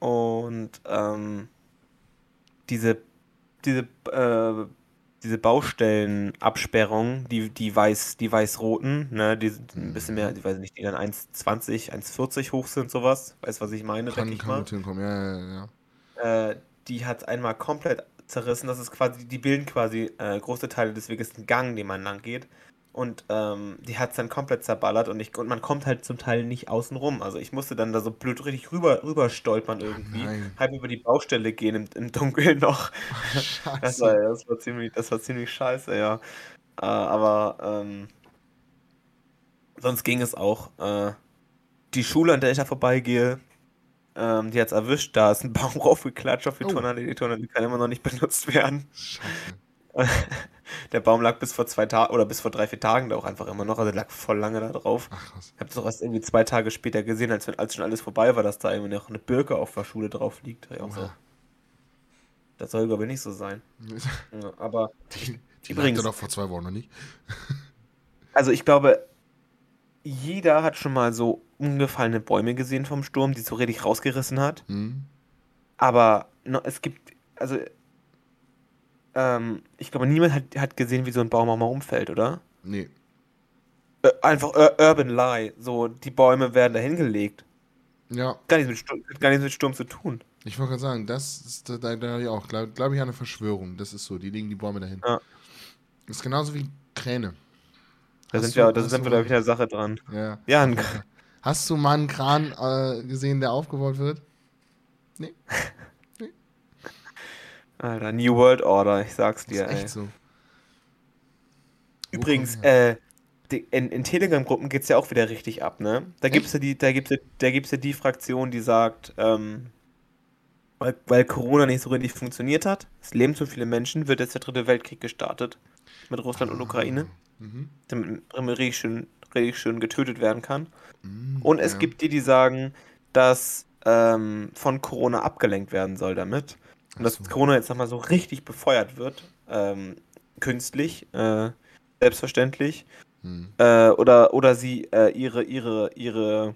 und ähm, diese, diese äh, diese Baustellenabsperrung, die, die weiß, die weiß-roten, ne, die sind ein bisschen mehr, ich weiß nicht, die dann 1,20, 1,40 hoch sind, sowas. Weißt du, was ich meine, Kann, denke ich kann mal. ja, ja, ja. Äh, die hat einmal komplett zerrissen. Das ist quasi, die bilden quasi äh, große Teile des Weges einen Gang, den man lang geht. Und ähm, die hat es dann komplett zerballert und, ich, und man kommt halt zum Teil nicht außen rum. Also ich musste dann da so blöd richtig rüber, rüber stolpern irgendwie. nein. Halb über die Baustelle gehen im, im Dunkeln *laughs* noch. Das war, das war ziemlich, das war ziemlich scheiße, ja. Äh, aber ähm, sonst ging es auch. Äh, die Schule, an der ich da vorbeigehe, ähm, die hat's erwischt. Da ist ein Baum *laughs* raufgeklatscht auf die Oh. Turnhalle. Die Turnhalle kann immer noch nicht *laughs* benutzt werden. Scheiße. *laughs* Der Baum lag bis vor zwei Tagen oder bis vor drei, vier Tagen da auch einfach immer noch. Also der lag voll lange da drauf. Ach krass. Ich habe das auch erst irgendwie zwei Tage später gesehen, als, als schon alles vorbei war, dass da irgendwie noch eine Birke auf der Schule drauf liegt. Ja, so. Das soll aber nicht so sein. Ja, aber Die, die Übrigens- lag da doch vor zwei Wochen noch nicht. Also ich glaube, jeder hat schon mal so umgefallene Bäume gesehen vom Sturm, die so richtig rausgerissen hat. Hm? Aber no, es gibt, also ähm, ich glaube, niemand hat, hat gesehen, wie so ein Baum auch mal umfällt, oder? Nee. Äh, einfach Ur Urban Lie, so die Bäume werden da hingelegt. Ja, Gar nichts mit Sturm, gar nichts mit Sturm zu tun. ich wollte gerade sagen, das ist, da, da, da habe ich auch, glaube glaub ich, an eine Verschwörung. Das ist so, die legen die Bäume dahin. Ja. Das ist genauso wie Kräne. Da Hast sind du- wir, da sind du wir da wieder Sache dran. Ja. Ja, ein, Hast du mal einen Kran äh, gesehen, der aufgebaut wird? *laughs* Alter, New World Order, ich sag's Das ist dir, ey. echt so. Übrigens, äh, in, in Telegram-Gruppen geht's ja auch wieder richtig ab, ne? Da gibt's ja die, da gibt's ja, da gibt's ja die Fraktion, die sagt, ähm, weil, weil Corona nicht so richtig funktioniert hat, es leben zu viele Menschen, wird jetzt der dritte Weltkrieg gestartet mit Russland und Ukraine, Mhm. damit richtig schön, richtig schön getötet werden kann. Mhm, Und es ja. gibt die, die sagen, dass ähm, von Corona abgelenkt werden soll damit. Und dass so. Corona jetzt nochmal so richtig befeuert wird, ähm, künstlich, äh, selbstverständlich. Hm. Äh, oder, oder sie äh, ihre, ihre, ihre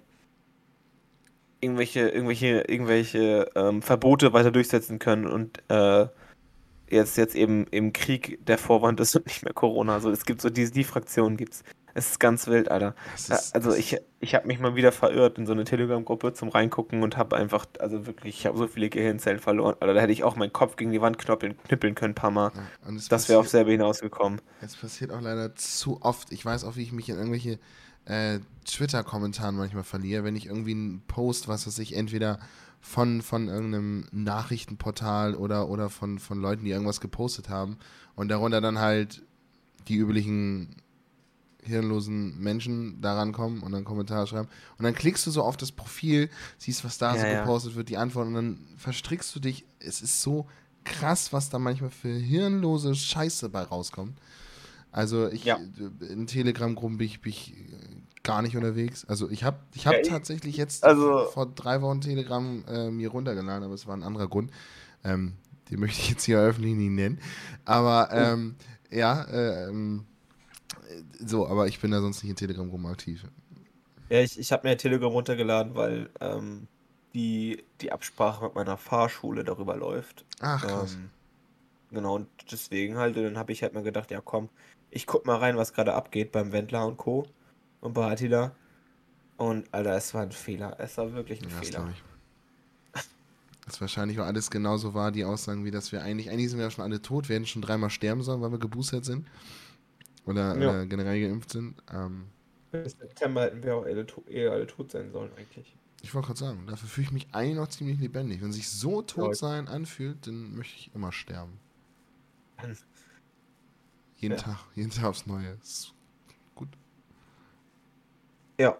irgendwelche, irgendwelche, irgendwelche ähm, Verbote weiter durchsetzen können und äh, jetzt, jetzt eben im Krieg der Vorwand ist und nicht mehr Corona. Also es gibt so die, die Fraktion gibt's. Es ist ganz wild, Alter. Ist, Also ich, ich habe mich mal wieder verirrt in so eine Telegram-Gruppe zum Reingucken und habe einfach, also wirklich, ich habe so viele Gehirnzellen verloren. Alter, da hätte ich auch meinen Kopf gegen die Wand knüppeln, knüppeln können ein paar Mal. Ja, Das wäre auf selber hinausgekommen. Es passiert auch leider zu oft. Ich weiß auch, wie ich mich in irgendwelche äh, Twitter-Kommentaren manchmal verliere, wenn ich irgendwie einen Post, was weiß ich, entweder von, von irgendeinem Nachrichtenportal oder, oder von, von Leuten, die irgendwas gepostet haben und darunter dann halt die üblichen hirnlosen Menschen da rankommen und dann Kommentare schreiben. Und dann klickst du so auf das Profil, siehst, was da Ja, so ja. gepostet wird, die Antwort und dann verstrickst du dich. Es ist so krass, was da manchmal für hirnlose Scheiße bei rauskommt. Also ich Ja. in Telegram-Gruppen bin ich, bin ich gar nicht unterwegs. Also ich habe ich hab Ja, ich- tatsächlich jetzt also- vor drei Wochen Telegram äh, mir runtergeladen, aber es war ein anderer Grund. Ähm, den möchte ich jetzt hier öffentlich nicht nennen. Aber Oh. ähm, ja, äh, so, aber ich bin da sonst nicht in Telegram-Gruppen aktiv. Ja, ich, ich habe mir Telegram runtergeladen, weil ähm, die, die Absprache mit meiner Fahrschule darüber läuft. Ach, krass. Ähm, genau, und deswegen halt, und dann habe ich halt mal gedacht, ja komm, ich guck mal rein, was gerade abgeht beim Wendler und Co. und bei Attila. Und Alter, es war ein Fehler. Es war wirklich ein Ja, das Fehler. Das wahrscheinlich auch alles genauso war, die Aussagen, wie dass wir eigentlich, eigentlich sind wir ja schon alle tot, werden schon dreimal sterben sollen, weil wir geboostert sind. Oder, Ja. oder generell geimpft sind. Ähm, Bis September hätten wir auch alle, to eh alle tot sein sollen, eigentlich. ich wollte gerade sagen, dafür fühle ich mich eigentlich noch ziemlich lebendig. Wenn sich so tot sein anfühlt, dann möchte ich immer sterben. Jeden Ja. Tag, jeden Tag aufs Neue. Gut. Ja,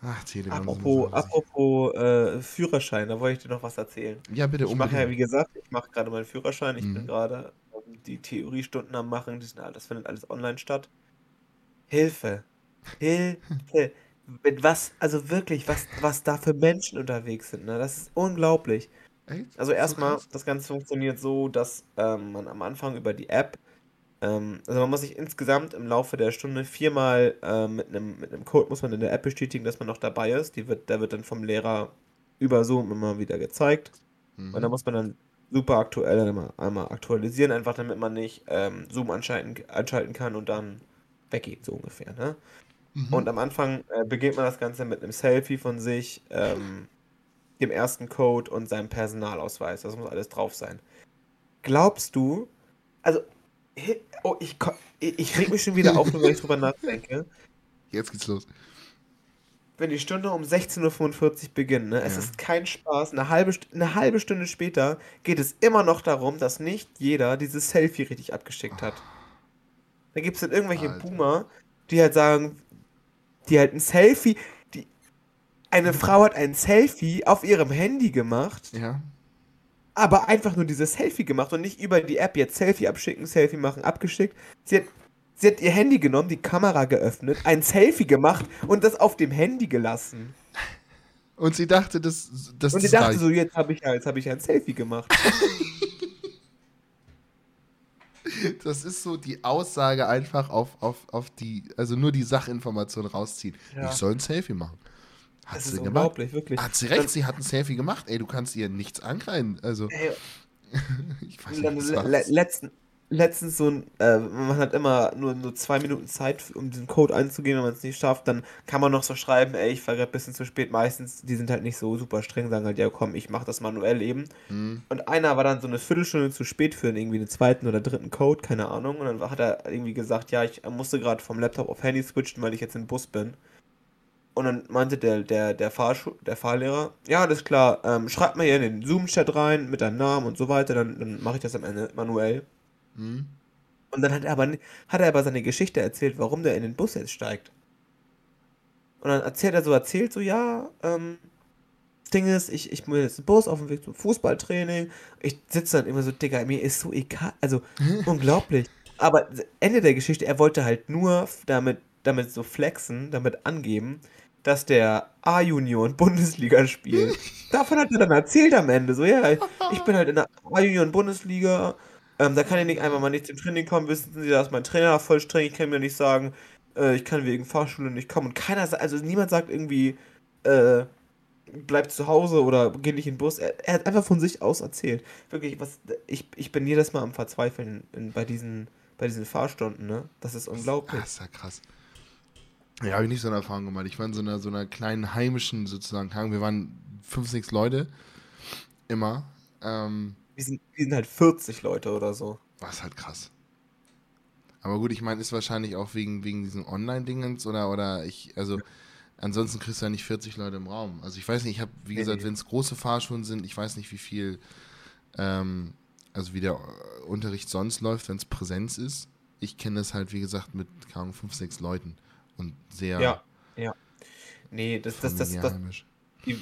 Ach, Telegram. apropos, apropos äh, Führerschein, da wollte ich dir noch was erzählen. Ja, bitte Ich mache ja, wie unbedingt. gesagt, ich mache gerade meinen Führerschein. Ich Mhm. bin gerade ähm, die Theoriestunden am machen. Die sind, all- das findet alles online statt. Hilfe. Hilfe. *laughs* Mit was, also wirklich, was, was da für Menschen unterwegs sind, ne? Das ist unglaublich. Echt? Also So erstmal, das Ganze funktioniert so, dass ähm, man am Anfang über die App, ähm, also man muss sich insgesamt im Laufe der Stunde viermal ähm, mit einem mit einem Code muss man in der App bestätigen, dass man noch dabei ist. Die wird, der wird dann vom Lehrer über Zoom immer wieder gezeigt. Und da Mhm. muss man dann super aktuell einmal, einmal aktualisieren, einfach damit man nicht ähm, Zoom anschalten, anschalten kann und dann weggeht, so ungefähr. Ne? Mhm. Und am Anfang äh, beginnt man das Ganze mit einem Selfie von sich, ähm, dem ersten Code und seinem Personalausweis. Das muss alles drauf sein. Glaubst du, also, oh, ich, ich reg mich schon wieder auf, wenn ich drüber nachdenke. Jetzt geht's los wenn die Stunde um 16.45 Uhr beginnt, ne? Ja. es ist kein Spaß, eine halbe, eine halbe Stunde später geht es immer noch darum, dass nicht jeder dieses Selfie richtig abgeschickt hat. Da gibt es dann irgendwelche Alter. Boomer, die halt sagen, die halt ein Selfie, die, eine Frau hat ein Selfie auf ihrem Handy gemacht. Ja. Aber einfach nur dieses Selfie gemacht und nicht über die App jetzt Selfie abschicken, Selfie machen, abgeschickt. Sie hat Sie hat ihr Handy genommen, die Kamera geöffnet, ein Selfie gemacht und das auf dem Handy gelassen. Und sie dachte, das, das Und sie dachte reicht. so, jetzt habe ich, hab ich ein Selfie gemacht. *laughs* Das ist so die Aussage einfach auf, auf, auf die, also nur die Sachinformation rausziehen. Ja. Ich soll ein Selfie machen. Hat das sie gemacht? Wirklich. Hat sie recht, sie hat ein Selfie gemacht. Ey, du kannst ihr nichts ankreiden. Also. Ey, *laughs* ich weiß nicht, was letzten, letztens so ein, äh, man hat immer nur, nur zwei Minuten Zeit, um diesen Code einzugeben, wenn man es nicht schafft, dann kann man noch so schreiben, ey, ich war gerade ein bisschen zu spät. Meistens, die sind halt nicht so super streng, sagen halt, ja komm, ich mach das manuell eben. Mhm. Und einer war dann so eine Viertelstunde zu spät für irgendwie den zweiten oder dritten Code, keine Ahnung. Und dann hat er irgendwie gesagt, ja, ich musste gerade vom Laptop auf Handy switchen, weil ich jetzt im Bus bin. Und dann meinte der, der, der, Fahrschu der Fahrlehrer, ja, alles klar, ähm, schreibt mal hier in den Zoom-Chat rein mit deinem Namen und so weiter, dann, dann mache ich das am Ende manuell. Mhm. Und dann hat er, aber, hat er aber seine Geschichte erzählt, warum der in den Bus jetzt steigt. Und dann erzählt er so, erzählt so, ja, ähm, das Ding ist, ich, ich bin jetzt im Bus auf dem Weg zum Fußballtraining. Ich sitze dann immer so, Digga, mir ist so egal. Also, *laughs* unglaublich. Aber Ende der Geschichte, er wollte halt nur damit, damit so flexen, damit angeben, dass der A-Union Bundesliga spielt. *laughs* Davon hat er dann erzählt am Ende. So, ja, ich bin halt in der A-Union Bundesliga ähm, da kann ich nicht einfach mal nicht zum Training kommen. Wissen Sie, dass mein Trainer voll streng. Ich kann mir nicht sagen, äh, ich kann wegen Fahrschule nicht kommen. Und keiner sagt, also niemand sagt irgendwie, äh, bleib zu Hause oder geh nicht in den Bus. Er, er, hat einfach von sich aus erzählt. Wirklich, was, ich, ich bin jedes Mal am Verzweifeln in, bei, diesen, bei diesen Fahrstunden, ne? Das ist unglaublich. Das ist ja krass. Ja, habe ich nicht so eine Erfahrung gemacht. Ich war in so einer, so einer kleinen heimischen sozusagen Wir waren fünf, sechs Leute. Immer. Ähm, wir sind, wir sind halt 40 Leute oder so. Was halt krass. Aber gut, ich meine, ist wahrscheinlich auch wegen, wegen diesen Online-Dingens oder, oder ich, also ansonsten kriegst du ja nicht 40 Leute im Raum. Also ich weiß nicht, ich habe, wie nee, gesagt, nee. wenn es große Fahrschulen sind, ich weiß nicht, wie viel, ähm, also wie der Unterricht sonst läuft, wenn es Präsenz ist. Ich kenne das halt, wie gesagt, mit, Ahnung, 5, 6 Leuten und sehr. Ja, ja. Nee, das, das, das, das, die,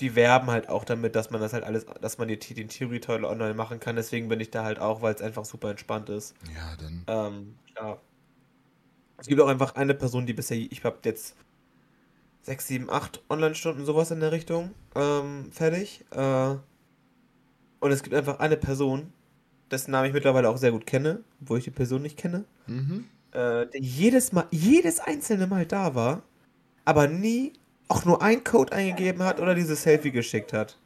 die werben halt auch damit, dass man das halt alles, dass man die, den Theorie-Teil online machen kann. Deswegen bin ich da halt auch, weil es einfach super entspannt ist. Ja, dann. Ähm, ja. Es gibt auch einfach eine Person, die bisher, ich habe jetzt 6, 7, 8 Online-Stunden, sowas in der Richtung, ähm, fertig. Äh, und es gibt einfach eine Person, dessen Namen ich mittlerweile auch sehr gut kenne, wo ich die Person nicht kenne, mhm. Äh, der jedes Mal, jedes einzelne Mal da war, aber nie auch nur ein Code eingegeben hat oder dieses Selfie geschickt hat.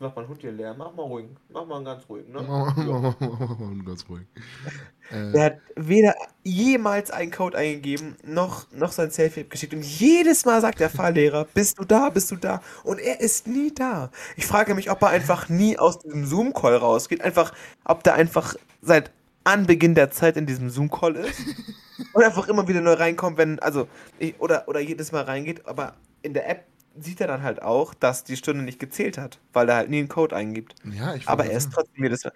Mach mal einen Hund hier leer. Mach mal ruhig. Mach mal einen ganz ruhig, ne? Mach mal, einen ganz ruhig. *laughs* Der hat weder jemals einen Code eingegeben, noch, noch sein Selfie geschickt. Und jedes Mal sagt der Fahrlehrer, *laughs* bist du da, bist du da? Und er ist nie da. Ich frage mich, ob er einfach nie aus diesem Zoom-Call rausgeht. Einfach, ob der einfach seit Anbeginn der Zeit in diesem Zoom-Call ist. *laughs* und einfach immer wieder neu reinkommt, wenn, also, ich, oder, oder jedes Mal reingeht, aber in der App sieht er dann halt auch, dass die Stunde nicht gezählt hat, weil er halt nie einen Code eingibt. Ja, ich Aber er ist trotzdem jedes Mal.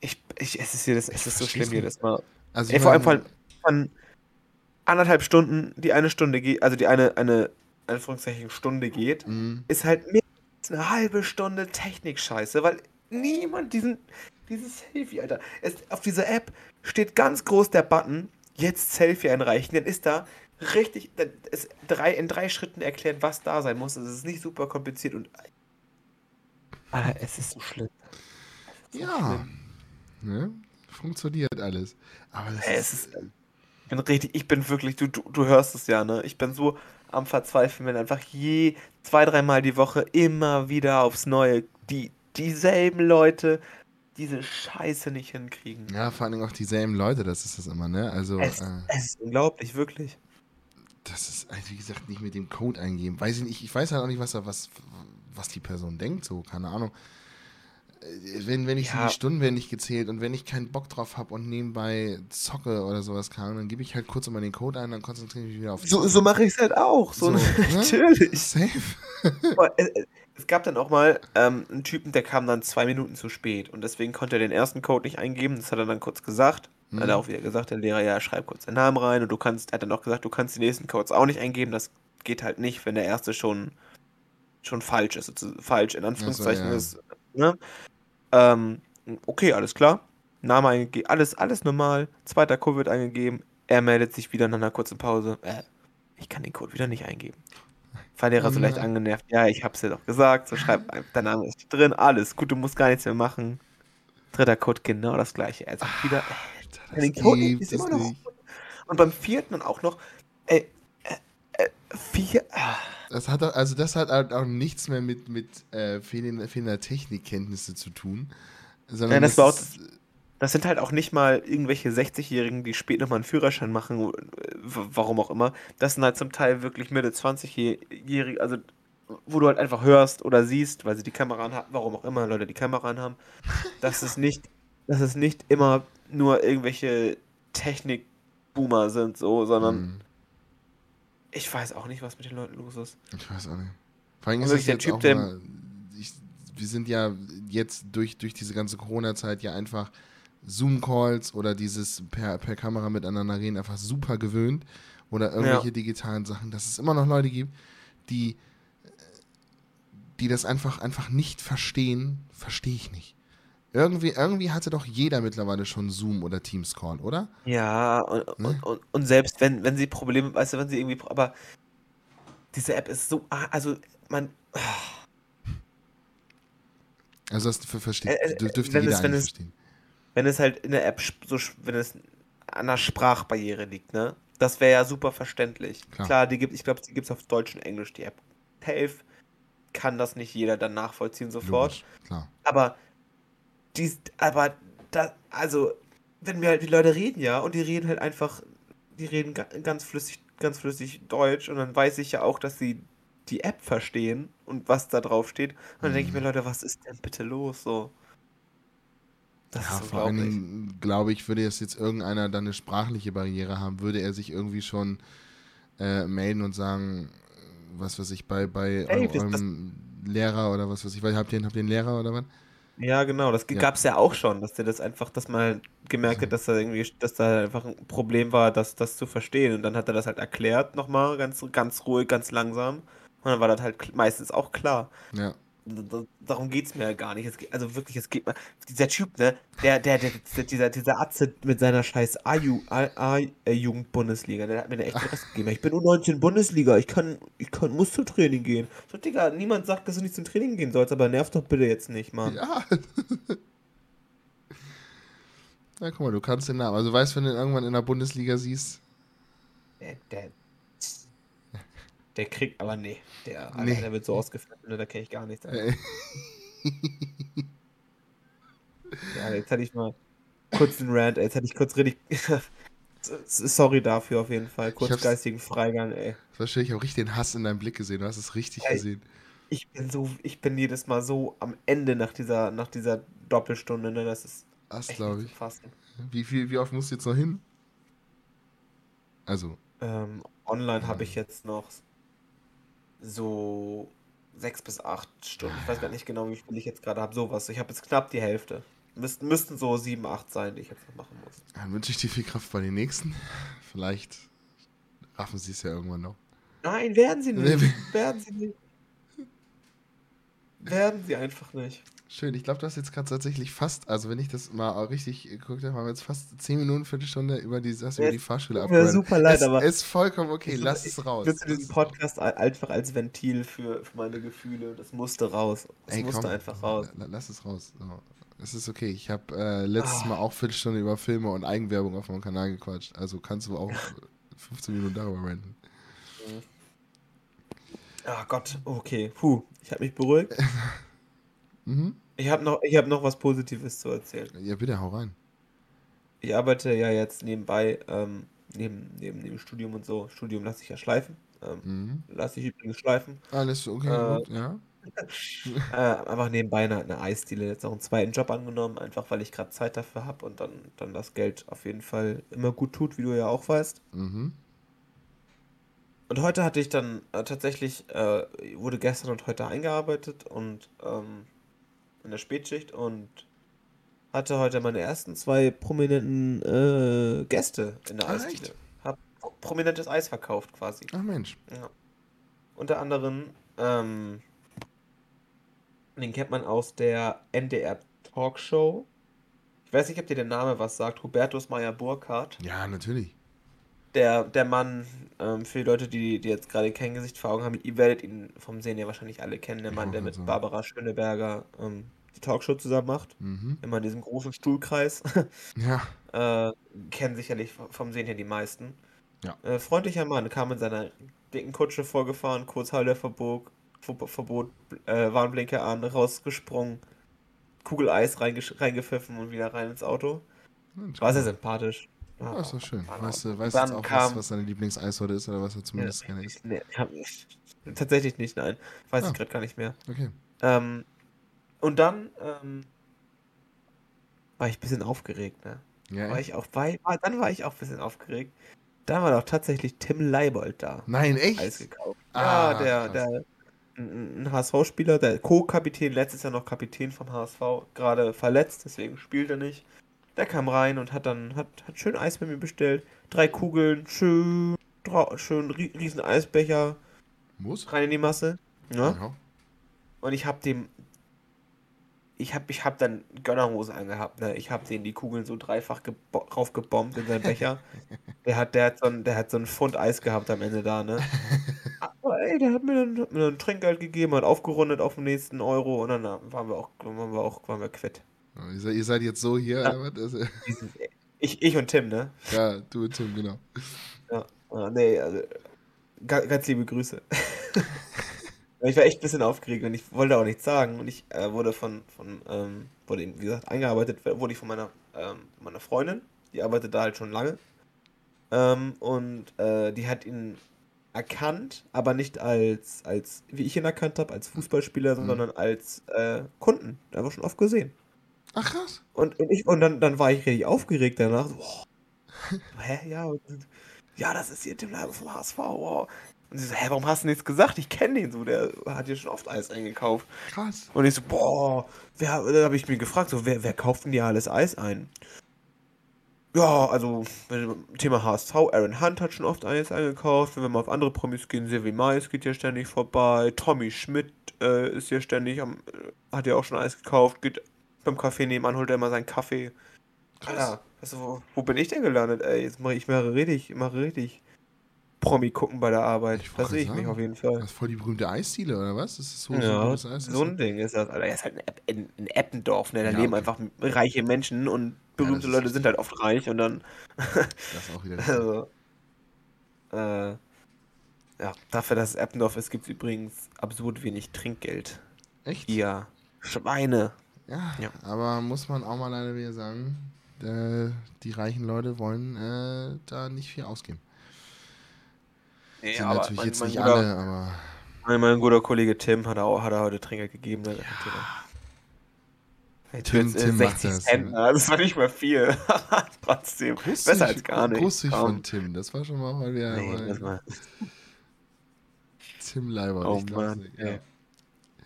Ich, ich, es ist, jedes, es ist so schlimm jedes Mal. Also Ey, vor allem von, von anderthalb Stunden, die eine Stunde geht, also die eine, eine, Anführungszeichen, Stunde geht, mhm. ist halt mehr als eine halbe Stunde Technik-Scheiße, weil niemand diesen, dieses Selfie, Alter. Es, auf dieser App steht ganz groß der Button, jetzt Selfie einreichen, dann ist da richtig es drei, in drei Schritten erklärt, was da sein muss. Es ist nicht super kompliziert und. Alter, es ist so schlimm. Ist so ja. Schlimm. Ne? Funktioniert alles. Aber es ist, ist. Ich bin richtig, ich bin wirklich, du, du, du hörst es ja, ne? Ich bin so am Verzweifeln, wenn einfach je zwei, dreimal die Woche immer wieder aufs Neue die, dieselben Leute diese Scheiße nicht hinkriegen. Ja, vor allem auch dieselben Leute, das ist das immer, ne? Also, Es, äh, es ist unglaublich, wirklich. das ist, also wie gesagt, nicht mit dem Code eingeben. Weiß ich nicht, ich weiß halt auch nicht, was, da- was, was die Person denkt, so, keine Ahnung. Wenn, wenn ich Ja. die Stunden werden nicht gezählt und wenn ich keinen Bock drauf habe und nebenbei zocke oder sowas kann, dann gebe ich halt kurz immer den Code ein, dann konzentriere ich mich wieder auf So, so mache ich es halt auch. So, So, ne? *laughs* natürlich. Safe. *laughs* Es, gab dann auch mal ähm, einen Typen, der kam dann zwei Minuten zu spät und deswegen konnte er den ersten Code nicht eingeben. Das hat er dann kurz gesagt. Dann Hat er Mhm. auch wieder gesagt, der Lehrer, ja, schreib kurz deinen Namen rein und du kannst, er hat dann auch gesagt, du kannst die nächsten Codes auch nicht eingeben. Das geht halt nicht, wenn der erste schon, schon falsch ist, also falsch in Anführungszeichen ja. ist. Ne? Ähm, okay, alles klar. Name eingegeben, alles, alles normal. Zweiter Code wird eingegeben. Er meldet sich wieder nach einer kurzen Pause. Äh, ich kann den Code wieder nicht eingeben. Fahrlehrer Oh so leicht angenervt. Ja, ich hab's dir doch gesagt. So schreib, ein- *laughs* dein Name ist drin, alles gut, du musst gar nichts mehr machen. Dritter Code, genau das gleiche. Er sagt wieder, Alter, äh, den das Code gibt ist immer noch. nicht. Und beim vierten dann auch noch, vier, ah, Das hat auch, also das hat halt auch nichts mehr mit, mit äh, fehlender, fehlender Technikkenntnisse zu tun. Sondern Nein, das auch- ist- Das sind halt auch nicht mal irgendwelche 60-Jährigen, die spät nochmal einen Führerschein machen, äh, warum auch immer. Das sind halt zum Teil wirklich Mitte 20-Jährige, also wo du halt einfach hörst oder siehst, weil sie die Kamera haben, warum auch immer Leute die Kamera haben, dass es nicht, dass es nicht immer nur irgendwelche Technik-Boomer sind, so, sondern Hm, ich weiß auch nicht, was mit den Leuten los ist. ich weiß auch nicht. Vor allem ist es der Typ, der- mal, ich, wir sind ja jetzt durch, durch diese ganze Corona-Zeit ja einfach Zoom-Calls oder dieses per, per Kamera miteinander reden einfach super gewöhnt oder irgendwelche digitalen Sachen, dass es immer noch Leute gibt, die, die das einfach, einfach nicht verstehen, verstehe ich nicht. Irgendwie, irgendwie hatte doch jeder mittlerweile schon Zoom oder Teams Call, oder? Ja, und, Ne? und, und, und selbst wenn, wenn sie Probleme, weißt du, wenn sie irgendwie, aber diese App ist so, ah, also man, Also das ver- versteht, Äh, äh, dür- dürfte wenn jeder es- wenn es- verstehen. wenn es halt in der App so, wenn es an der Sprachbarriere liegt, ne? Das wäre ja super verständlich. Klar. Klar, die gibt, ich glaube, die gibt es auf Deutsch und Englisch, die App. Helf kann das nicht jeder dann nachvollziehen sofort. Logisch, klar. Aber dies, aber da, also, wenn wir halt die Leute reden, ja, und die reden halt einfach, die reden ga, ganz flüssig, ganz flüssig Deutsch und dann weiß ich ja auch, dass sie die App verstehen und was da drauf steht. Und dann denke ich mir, Mhm. Leute, was ist denn bitte los? So. Das Ja, ist vor. Dingen, glaube ich, würde jetzt jetzt irgendeiner dann eine sprachliche Barriere haben, würde er sich irgendwie schon äh, melden und sagen, was weiß ich, bei, bei Ey, eu- das- eurem Lehrer oder was weiß ich, weil habt ihr, habt ihr einen Lehrer oder was? Ja, genau, das Ja. gab es ja auch schon, dass der das einfach, dass man halt gemerkt hat, dass da irgendwie, dass da einfach ein Problem war, das, das zu verstehen. Und dann hat er das halt erklärt nochmal, ganz, ganz ruhig, ganz langsam. Und dann war das halt meistens auch klar. Ja, Darum geht es mir ja gar nicht. Es geht, also wirklich, es geht mir. Dieser Typ, ne? Der, der, der, der dieser, dieser Atze mit seiner scheiß A-Jugend-Bundesliga, der hat mir eine echt Stress gegeben. Ich bin U19 Bundesliga, ich kann, ich kann, muss zum Training gehen. So, Digga, niemand sagt, dass du nicht zum Training gehen sollst, aber nerv doch bitte jetzt nicht, Mann. ja. *laughs* Na guck mal, du kannst den Namen. Also weißt, wenn du ihn irgendwann in der Bundesliga siehst, Der, der, der kriegt, aber nee, der, Nee. der wird so ausgeflippen, ne, da kenne ich gar nichts. Äh, *laughs* Ja, jetzt hatte ich mal kurz den Rant, ey, jetzt hatte ich kurz richtig. *laughs* Sorry dafür auf jeden Fall. Kurz geistigen Freigang, ey. verstehe ich, habe richtig den Hass in deinem Blick gesehen. Du hast es richtig Ey. gesehen. Ich bin so, ich bin jedes Mal so am Ende nach dieser, nach dieser Doppelstunde, ne? Das ist Das glaube ich. Wie, viel, wie oft musst du jetzt noch hin? Also, Ähm, online Ja. habe ich jetzt noch so sechs bis acht Stunden. Ich weiß gar nicht genau, wie viel ich jetzt gerade habe. Sowas. Ich habe jetzt knapp die Hälfte. Müssten, müssten so sieben, acht sein, die ich jetzt noch machen muss. dann wünsche ich dir viel Kraft bei den nächsten. Vielleicht raffen sie es ja irgendwann noch. Nein, werden sie nicht. werden sie nicht. Werden sie einfach nicht. Schön, ich glaube, du hast jetzt gerade tatsächlich fast, also wenn ich das mal richtig geguckt habe, haben wir jetzt fast 10 Minuten, Viertelstunde über die, du über die Fahrschule abgerannt. super leid, es, aber- Ist vollkommen okay, Ich- lass es raus. Ich nutze diesen Es ist- Podcast einfach als Ventil für, für meine Gefühle. Das musste raus. Das Ey, musste komm, einfach raus. la- Lass es raus. So. Es ist okay. Ich habe äh, letztes Ah. Mal auch Viertelstunde über Filme und Eigenwerbung auf meinem Kanal gequatscht. Also kannst du auch *laughs* 15 Minuten darüber reden. Ah Gott, okay. Puh, ich habe mich beruhigt. *laughs* Mhm. Ich habe noch, hab noch was Positives zu erzählen. Ja, bitte, hau rein. Ich arbeite ja jetzt nebenbei, ähm, neben, neben dem Studium und so. Studium lasse ich ja schleifen. Ähm, Mhm. lasse ich übrigens schleifen. Alles okay, Äh, gut, ja. *laughs* Äh, einfach nebenbei eine, eine Eisdiele, jetzt auch einen zweiten Job angenommen, einfach weil ich gerade Zeit dafür habe und dann, dann das Geld auf jeden Fall immer gut tut, wie du ja auch weißt. Mhm. Und heute hatte ich dann äh, tatsächlich, äh, wurde gestern und heute eingearbeitet und ähm, in der Spätschicht und hatte heute meine ersten zwei prominenten äh, Gäste in der Ah, Eisdiele. echt? Hab prominentes Eis verkauft quasi. Ach Mensch. Ja. Unter anderem, ähm, den kennt man aus der NDR Talkshow. Ich weiß nicht, ob dir der Name was sagt. Hubertus Meyer Burkhardt. Ja, natürlich. Der, der Mann, ähm, für die Leute, die, die jetzt gerade kein Gesicht vor Augen haben, ihr werdet ihn vom Sehen ja wahrscheinlich alle kennen. Der Mann, der mit. Barbara Schöneberger ähm, die Talkshow zusammen macht. Mhm. Immer in diesem großen Stuhlkreis. *laughs* Ja. Äh, kennen sicherlich vom Sehen her die meisten. Ja. Äh, freundlicher Mann, kam in seiner dicken Kutsche vorgefahren, kurz Halterverbot, Ver- Verbot, äh, Warnblinker an, rausgesprungen, Kugel Eis reingepfiffen und wieder rein ins Auto. War sehr sympathisch. Ja, ist doch schön. Weißt du, weißt jetzt auch, was, was deine Lieblingseissorte ist oder was er zumindest gerne ist? Nee, hab, *laughs* tatsächlich nicht, nein. Weiß Ah. ich gerade gar nicht mehr. Okay. Ähm, und dann ähm, war ich ein bisschen aufgeregt, ne? Ja, War echt? ich auch bei, war, dann war ich auch ein bisschen aufgeregt. Da war doch tatsächlich Tim Leibold da. Nein, Eis echt? gekauft. Ah, ja, der, krass. der ein HSV-Spieler, der Co-Kapitän, letztes Jahr noch Kapitän vom HSV, gerade verletzt, deswegen spielt er nicht. Der kam rein und hat dann hat, hat schön Eis bei mir bestellt. Drei Kugeln, schön, schön ri- riesen Eisbecher, Muss? rein in die Masse. Ja. Und ich hab dem. Ich hab, ich hab dann Gönnerhose angehabt, ne? Ich hab den die Kugeln so dreifach gebo- raufgebombt in seinen Becher. *laughs* der hat, der hat so ein, der hat so ein Pfund Eis gehabt am Ende da, ne? *laughs* Aber ey, der hat mir dann, hat mir dann Trinkgeld gegeben, hat aufgerundet auf den nächsten Euro und dann äh, waren wir auch, waren wir auch, waren wir quitt. Ihr seid, jetzt so hier, Ja. oder was? Also, *laughs* Ich, ich und Tim, ne? ja, du und Tim, genau. Ja, nee, also, ga- ganz liebe Grüße. *laughs* Ich war echt ein bisschen aufgeregt und ich wollte auch nichts sagen. Und ich äh, wurde von, von ähm, wurde eben, wie gesagt, eingearbeitet, wurde ich von meiner, ähm, meiner Freundin, die arbeitet da halt schon lange. Ähm, und äh, die hat ihn erkannt, aber nicht als, als wie ich ihn erkannt habe, als Fußballspieler, Mhm. sondern als äh, Kunden. Da wir schon oft gesehen. Ach krass. Und, und, ich, und dann, dann war ich richtig aufgeregt danach. So, boah, *laughs* hä, ja, und, ja, das ist hier Tim Leiber vom HSV. Wow. Und sie so, hä, warum hast du nichts gesagt? Ich kenne den so, der hat hier schon oft Eis eingekauft. Krass. Und ich so, boah, wer, da habe ich mich gefragt, so, wer, wer kauft denn dir alles Eis ein? Ja, also, Thema HSV, Aaron Hunt hat schon oft Eis eingekauft. Wenn wir mal auf andere Promis gehen, Silvi Mais geht ja ständig vorbei. Tommy Schmidt äh, ist ja ständig am, äh, hat ja auch schon Eis gekauft. Geht beim Café nebenan, holt er immer seinen Kaffee. Krass. Ja, weißt du, wo, wo bin ich denn gelandet, ey? Jetzt mache ich mache richtig, mache richtig Promi gucken bei der Arbeit. Ich Da wollte sehe ich sagen, mich auf jeden Fall. Das ist voll die berühmte Eisdiele, oder was? Das ist so, so Ja, Eis. so ein Ding ist das. Alter, er ist halt in, Epp- in, Eppendorf, ne? Da Ja, leben okay. einfach reiche Menschen und berühmte ist Leute sind halt oft reich und dann, Das ist auch wieder *laughs* also, äh, ja, dafür, dass es Eppendorf ist, gibt es übrigens absurd wenig Trinkgeld. Echt? Ihr Schweine. Ja, Ja. aber muss man auch mal leider wieder sagen, äh, die reichen Leute wollen äh, da nicht viel ausgeben. Nee, Sind aber natürlich mein, jetzt mein, nicht guter, alle, aber mein, mein guter Kollege Tim hat, auch, hat er heute Trinkgeld gegeben. Ne? Hey, Tim- Tim macht 60 das, Cent, ja. ne? das war nicht mal viel. *laughs* Trotzdem. Besser als gar nicht. Großzügig Kaum. von Tim, das war schon mal mal wieder Nee, mal das war, Tim Leiber. Oh ich ey. Ja,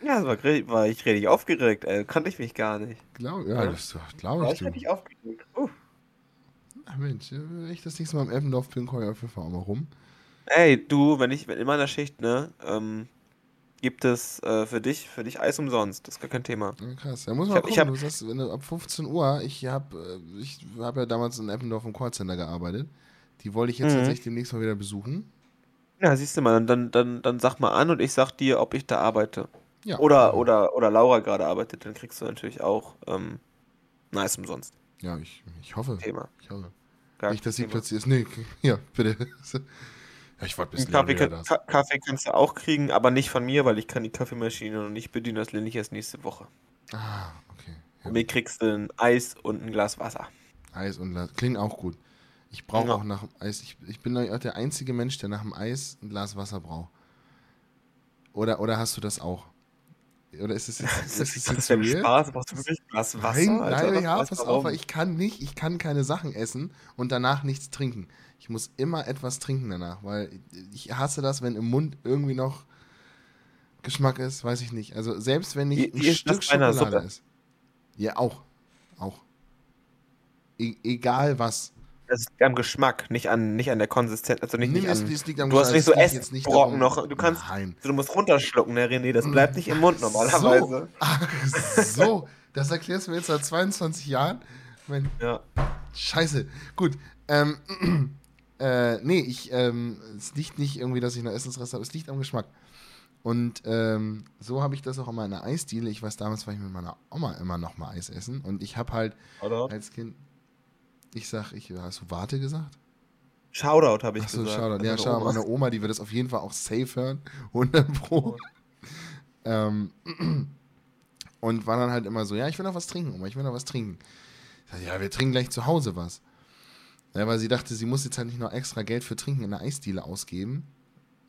Ja, das war, war ich richtig aufgeregt, ey. Kannte ich mich gar nicht. glaub, ja, Ja. das glaube War ich ich du. richtig aufgeregt. Uh. Ach Mensch, äh, wenn ich das nächste Mal im Eppendorf bin, komme ich auf jeden Fall auch mal rum. Ey, du, wenn ich wenn in meiner Schicht, ne, ähm, gibt es äh, für dich, für dich Eis umsonst. Das ist gar kein Thema. Ja, krass. Da muss Ich man hab- gucken, ich hab- du sagst, wenn du ab 15 Uhr, ich habe ich hab ja damals in Eppendorf im Callcenter gearbeitet. Die wollte ich jetzt Mhm. tatsächlich demnächst mal wieder besuchen. Ja, siehst du mal, dann, dann, dann sag mal an und ich sag dir, ob ich da arbeite. Ja. Oder, oder, oder Laura gerade arbeitet, dann kriegst du natürlich auch ähm, ein Eis umsonst. Ja, ich, ich hoffe. Thema. Ich hoffe. Gar Nicht, dass sie plötzlich ist. Nee, *laughs* ja, bitte. Ja, ich warte bis Einen Kaffee, kann, Kaffee kannst du auch kriegen, aber nicht von mir, weil ich kann die Kaffeemaschine noch nicht bedienen. Das lerne ich erst nächste Woche. Ah, okay. Ja, Und mir kriegst du ein Eis und ein Glas Wasser. Eis und Glas. Klingt auch gut. Ich brauche Ja. auch nach dem Eis. Ich, ich bin der einzige Mensch, der nach dem Eis ein Glas Wasser braucht. Oder, oder hast du das auch? Oder ist es jetzt, *laughs* ist es jetzt denn real? Spaß? Brauchst du wirklich Glas Wasser? Nein, Alter? nein, ja, pass auf, ich kann nicht, ich kann keine Sachen essen und danach nichts trinken. Ich muss immer etwas trinken danach, weil ich hasse das, wenn im Mund irgendwie noch Geschmack ist, weiß ich nicht. Also selbst wenn ich ein ist Stück Schokolade ist. Ja, auch. Auch. E egal was. Das liegt am Geschmack, nicht an, nicht an der Konsistenz. Also nicht, Nee, nicht es, an, es liegt am du hast nicht so geht jetzt nicht Essbrocken noch. Du kannst, Nein. du musst runterschlucken, ne, René. Das bleibt nicht im Mund *laughs* normalerweise. So, ach, so, das erklärst du mir jetzt seit 22 Jahren. Mein Ja. Scheiße. Gut. Ähm, *clears throat* äh, nee, ich, ähm, es liegt nicht irgendwie, dass ich noch Essensreste habe, es liegt am Geschmack. Und ähm, so habe ich das auch immer in der Eisdiele. Ich weiß, damals war ich mit meiner Oma immer noch mal Eis essen. Und ich habe halt Oder? als Kind, ich sag, ich, hast du Warte gesagt? Shoutout habe ich Achso, gesagt. Shoutout. Ja, Shoutout Oma. meine Oma, die wird das auf jeden Fall auch safe hören. *laughs* 100 Pro. ähm, *clears throat* und war dann halt immer so, ja, ich will noch was trinken, Oma, ich will noch was trinken. Ich sag, ja, wir trinken gleich zu Hause was. Ja, weil sie dachte, sie muss jetzt halt nicht noch extra Geld für Trinken in der Eisdiele ausgeben.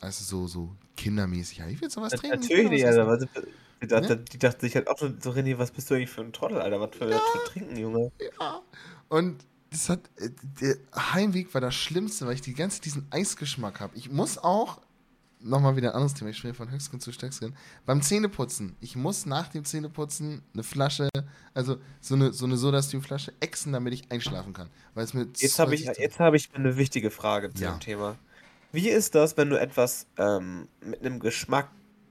Also so, so kindermäßig. Ja, ich will so was trinken. Natürlich nicht, was Alter. Was, die, dachte, Ne? die dachte sich halt auch so, René, was bist du eigentlich für ein Trottel, Alter? Was für, für Trinken, Junge? Ja. Und das hat, äh, der Heimweg war das Schlimmste, weil ich die ganze diesen Eisgeschmack habe. Ich muss auch, nochmal wieder ein anderes Thema, ich springe von Höchstgen zu Stöcksken, beim Zähneputzen, ich muss nach dem Zähneputzen eine Flasche, also so eine, so eine Soda-Stream-Flasche exen, damit ich einschlafen kann. Weil es mir Jetzt habe ich, jetzt hab ich eine wichtige Frage zu Ja. dem Thema. Wie ist das, wenn du etwas ähm, mit einem Geschmack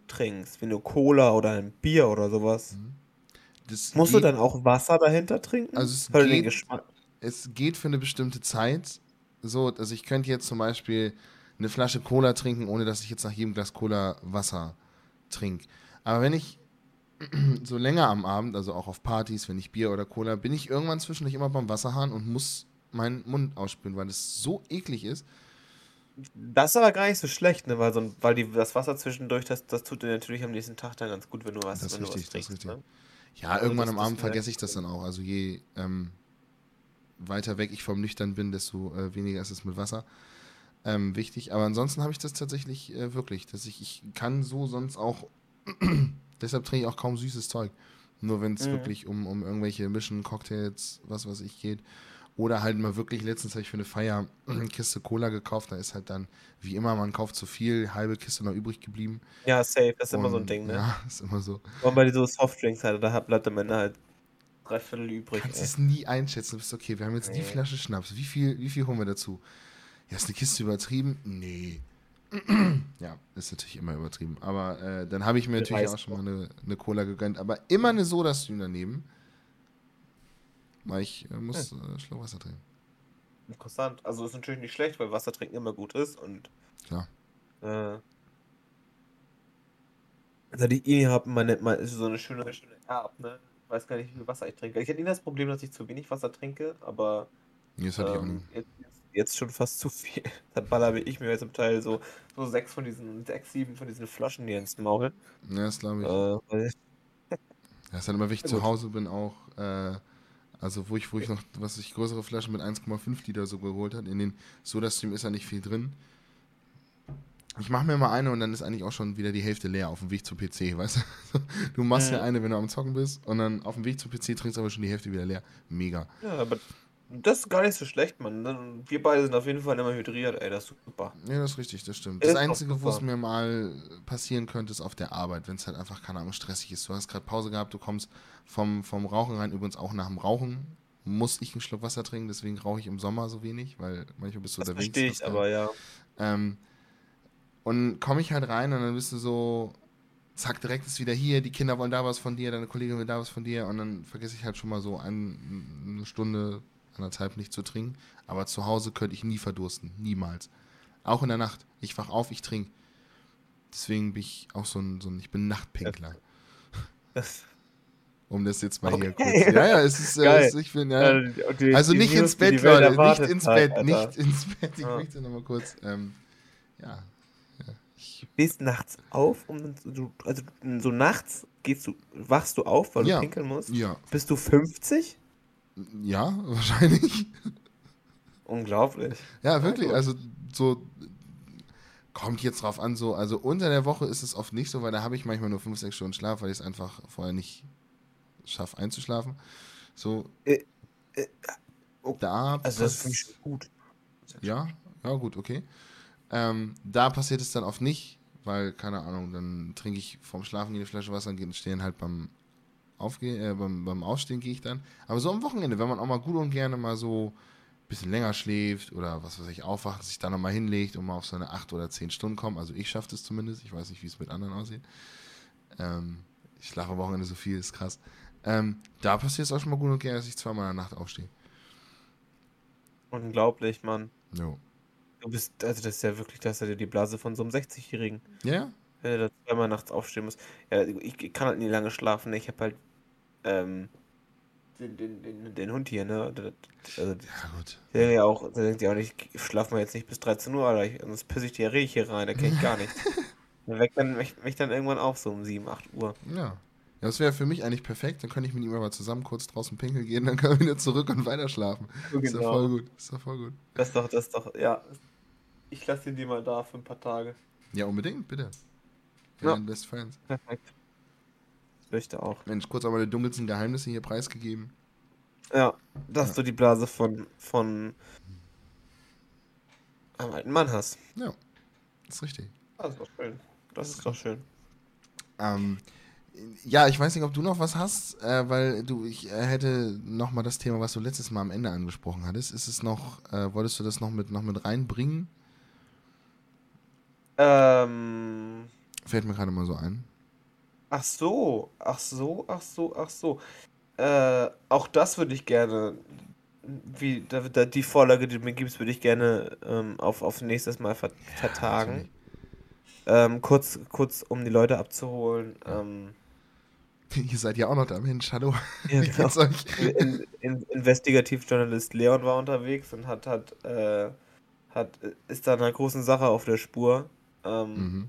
trinkst, wie eine Cola oder ein Bier oder sowas? das Musst du geht, dann auch Wasser dahinter trinken? Also es Weil du den geht- Geschmack. Es geht für eine bestimmte Zeit. So, also ich könnte jetzt zum Beispiel eine Flasche Cola trinken, ohne dass ich jetzt nach jedem Glas Cola Wasser trinke. Aber wenn ich *clears throat* so länger am Abend, also auch auf Partys, wenn ich Bier oder Cola, bin ich irgendwann zwischendurch immer beim Wasserhahn und muss meinen Mund ausspülen, weil es so eklig ist. Das ist aber gar nicht so schlecht, ne? Weil, so, ein- weil die, das Wasser zwischendurch, das, das tut dir natürlich am nächsten Tag dann ganz gut, wenn du was, Das ist wenn du was richtig, das ist trinkst. richtig. Ne? Ja, Also irgendwann am Abend vergesse ich das dann auch. Also je ähm, weiter weg ich vom Nüchtern bin, desto äh, weniger ist es mit Wasser. Ähm, wichtig. Aber ansonsten habe ich das tatsächlich äh, wirklich, dass ich, ich kann so sonst auch, *clears throat* deshalb trinke ich auch kaum süßes Zeug. Nur wenn es Mhm. wirklich um, um irgendwelche Mischen, Cocktails, was weiß ich geht. Oder halt mal wirklich, letztens habe ich für eine Feier eine *clears throat* Kiste Cola gekauft. Da ist halt dann, wie immer, man kauft zu viel, halbe Kiste noch übrig geblieben. Ja, safe, das ist immer so ein Und, Ding, ne? Ja, *laughs* ist immer so. Und bei so Softdrinks halt, da hat- bleibt am Ende halt drei Viertel übrig. kannst es nie einschätzen. Du bist okay, wir haben jetzt die Nee. Flasche Schnaps. Wie viel, wie viel holen wir dazu? Ja, ist eine Kiste übertrieben? Nee. *clears throat* ja, ist natürlich immer übertrieben. Aber äh, dann habe ich mir natürlich auch schon mal eine, eine Cola gegönnt. Aber immer eine Soda-Stream daneben. Weil ich äh, muss Hm. äh, Schluck Wasser trinken. Interessant. Also ist natürlich nicht schlecht, weil Wasser trinken immer gut ist und Klar. äh, also die Ini haben meine, meine ist so eine schöne, schöne Erb, ne? Ich weiß gar nicht, wie viel Wasser ich trinke. Ich hätte nie das Problem, dass ich zu wenig Wasser trinke, aber hatte ich auch ähm, jetzt, jetzt, jetzt schon fast zu viel. *laughs* Dann baller ich mir jetzt im Teil so, so sechs von diesen, sechs, sieben von diesen Flaschen hier ins Maul. Ja, das glaube ich. Äh, Das *laughs* ist halt immer, wenn ich Ja, zu. Hause bin, auch, äh, also wo ich, wo ich noch, was ich, größere Flaschen mit 1,5 Liter so geholt hat, in den Soda-Stream ist ja nicht viel drin. Ich mache mir mal eine und dann ist eigentlich auch schon wieder die Hälfte leer auf dem Weg zum PC, *laughs* weißt du? Du machst ja Mhm. eine, wenn du am Zocken bist und dann auf dem Weg zum PC trinkst du aber schon die Hälfte wieder leer. Mega. ja, aber das ist gar nicht so schlecht, Mann. Wir beide sind auf jeden Fall immer hydriert, ey, das ist super. Ja, das ist richtig, das stimmt. Das doch Einzige, wo es mir mal passieren könnte, ist auf der Arbeit, wenn es halt einfach, keine Ahnung, stressig ist. Du hast gerade Pause gehabt, du kommst vom, vom Rauchen rein, übrigens auch nach dem Rauchen muss ich einen Schluck Wasser trinken, deswegen rauche ich im Sommer so wenig, weil manchmal bist du Das unterwegs. verstehe ich, aber ja. Ähm, und komme ich halt rein und dann bist du so, zack, direkt ist wieder hier, die Kinder wollen da was von dir, deine Kollegin will da was von dir und dann vergesse ich halt schon mal so ein, eine Stunde, anderthalb nicht zu trinken. Aber zu Hause könnte ich nie verdursten, niemals. Auch in der Nacht. Ich wach auf, ich trinke. Deswegen bin ich auch so ein, so ein ich bin Nachtpinkler. Das, Um das jetzt mal hier Okay. kurz. Ja, ja, es ist, äh, ich bin, ja, die- also die nicht ins Bett, Leute. Nicht ins Bett, Alter. nicht ins Bett. Ich Ja. möchte nochmal kurz. Ähm, ja. Ich, Stehst nachts auf, um du, also so nachts gehst du, wachst du auf, weil Ja. du pinkeln musst? ja, Bist du 50? ja, *laughs* wahrscheinlich. Unglaublich. Ja, wirklich. Also so kommt jetzt drauf an, so, also unter der Woche ist es oft nicht so, weil da habe ich manchmal nur 5, 6 Stunden Schlaf, weil ich es einfach vorher nicht schaffe einzuschlafen. So, Äh, äh, oh, da Also das finde ich gut. Ja, ja, gut, okay. Ähm, da passiert es dann oft nicht, weil, keine Ahnung, dann trinke ich vorm Schlafen eine Flasche Wasser und stehen halt beim Aufgehen, äh, beim, beim Aufstehen gehe ich dann. Aber so am Wochenende, wenn man auch mal gut und gerne mal so ein bisschen länger schläft oder was weiß ich, aufwacht, sich dann nochmal hinlegt und mal auf seine 8 oder 10 Stunden kommt. Also ich schaffe das zumindest. Ich weiß nicht, wie es mit anderen aussieht. Ähm, ich schlafe am Wochenende so viel, ist krass. Ähm, da passiert es auch schon mal gut und gerne, dass ich zweimal in der Nacht aufstehe. Unglaublich, Mann. Jo. Du bist, also das ist ja wirklich, das ist ja die Blase von so einem 60-Jährigen. Ja? Wenn er da zweimal nachts aufstehen muss. Ja, ich, kann halt nie lange schlafen. ne? Ich habe halt ähm, den, den, den, den Hund hier, ne? Also, Ja, gut. der ja auch, der denkt ja auch nicht, ich schlaf mal jetzt nicht bis 13 Uhr, Alter. Ich, sonst pisse ich die Rehe hier rein, da kenn ich gar nichts. *laughs* Dann weckt dann mich, mich dann irgendwann auf, so um 7, 8 Uhr. Ja. Ja, das wäre für mich eigentlich perfekt. Dann könnte ich mit ihm aber zusammen kurz draußen pinkeln gehen, dann können wir wieder zurück und weiter schlafen. Ist Genau. voll gut. Ist doch voll gut. Das ist doch, das ist doch, ja. Ich lasse ihn dir mal da für ein paar Tage. Ja, unbedingt, bitte. Wir Ja. Best Friends. Perfekt. Ich möchte auch. Mensch, kurz aber die dunkelsten Geheimnisse hier preisgegeben. Ja, dass Ja. du die Blase von, von einem alten Mann hast. Ja, ist richtig. Das ist doch schön. Das ist doch schön. Ähm, ja, ich weiß nicht, ob du noch was hast, äh, weil du, ich äh, hätte noch mal das Thema, was du letztes Mal am Ende angesprochen hattest. Ist es noch, äh, wolltest du das noch mit, noch mit reinbringen? Ähm, Fällt mir gerade mal so ein. ach so, ach so, ach so, ach so. Äh, auch das würde ich gerne, wie, da, da, die Vorlage, die du mir gibst, würde ich gerne ähm, auf, auf nächstes Mal ver vertagen. Ähm, kurz, kurz, um die Leute abzuholen. Ähm, *laughs* Ihr seid ja auch noch da, Mensch, hallo. *laughs* ja, euch? in, in, Investigativjournalist Leon war unterwegs und hat, hat, äh, hat, ist da einer großen Sache auf der Spur. Ähm, Mhm.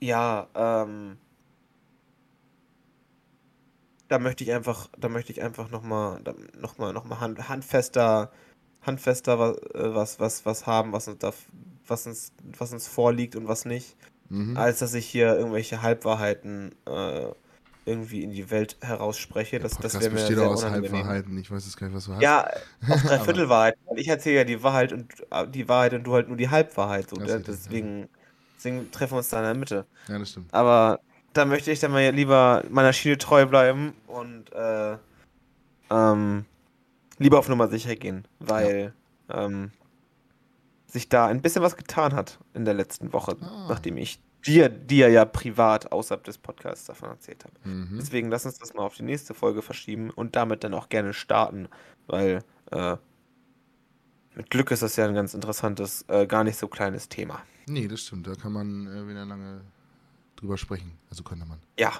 Ja, ähm, da möchte ich einfach, da möchte ich einfach nochmal, nochmal, nochmal hand, handfester, handfester was, äh, was, was, was haben, was uns da, was uns, was uns vorliegt und was nicht, Mhm. als dass ich hier irgendwelche Halbwahrheiten äh, irgendwie in die Welt herausspreche. Das, das wäre mir besteht sehr aus unangenehm. Halbwahrheiten. Ich weiß jetzt gar nicht, was du hast. Ja, auch *laughs* Aber- Dreiviertelwahrheit. Ich erzähle ja die Wahrheit und äh, die Wahrheit und du halt nur die Halbwahrheit. So, Das richtig, ja. deswegen, deswegen treffen wir uns da in der Mitte. Ja, das stimmt. Aber da möchte ich dann mal lieber meiner Schiene treu bleiben und äh, ähm, lieber auf Nummer sicher gehen, weil ähm, sich da ein bisschen was getan hat in der letzten Woche, Ah. nachdem ich dir, dir ja privat außerhalb des Podcasts davon erzählt habe. Mhm. Deswegen lass uns das mal auf die nächste Folge verschieben und damit dann auch gerne starten, weil äh, mit Glück ist das ja ein ganz interessantes, äh, gar nicht so kleines Thema. Nee, das stimmt. Da kann man äh, wieder lange drüber sprechen. Also könnte man. Ja,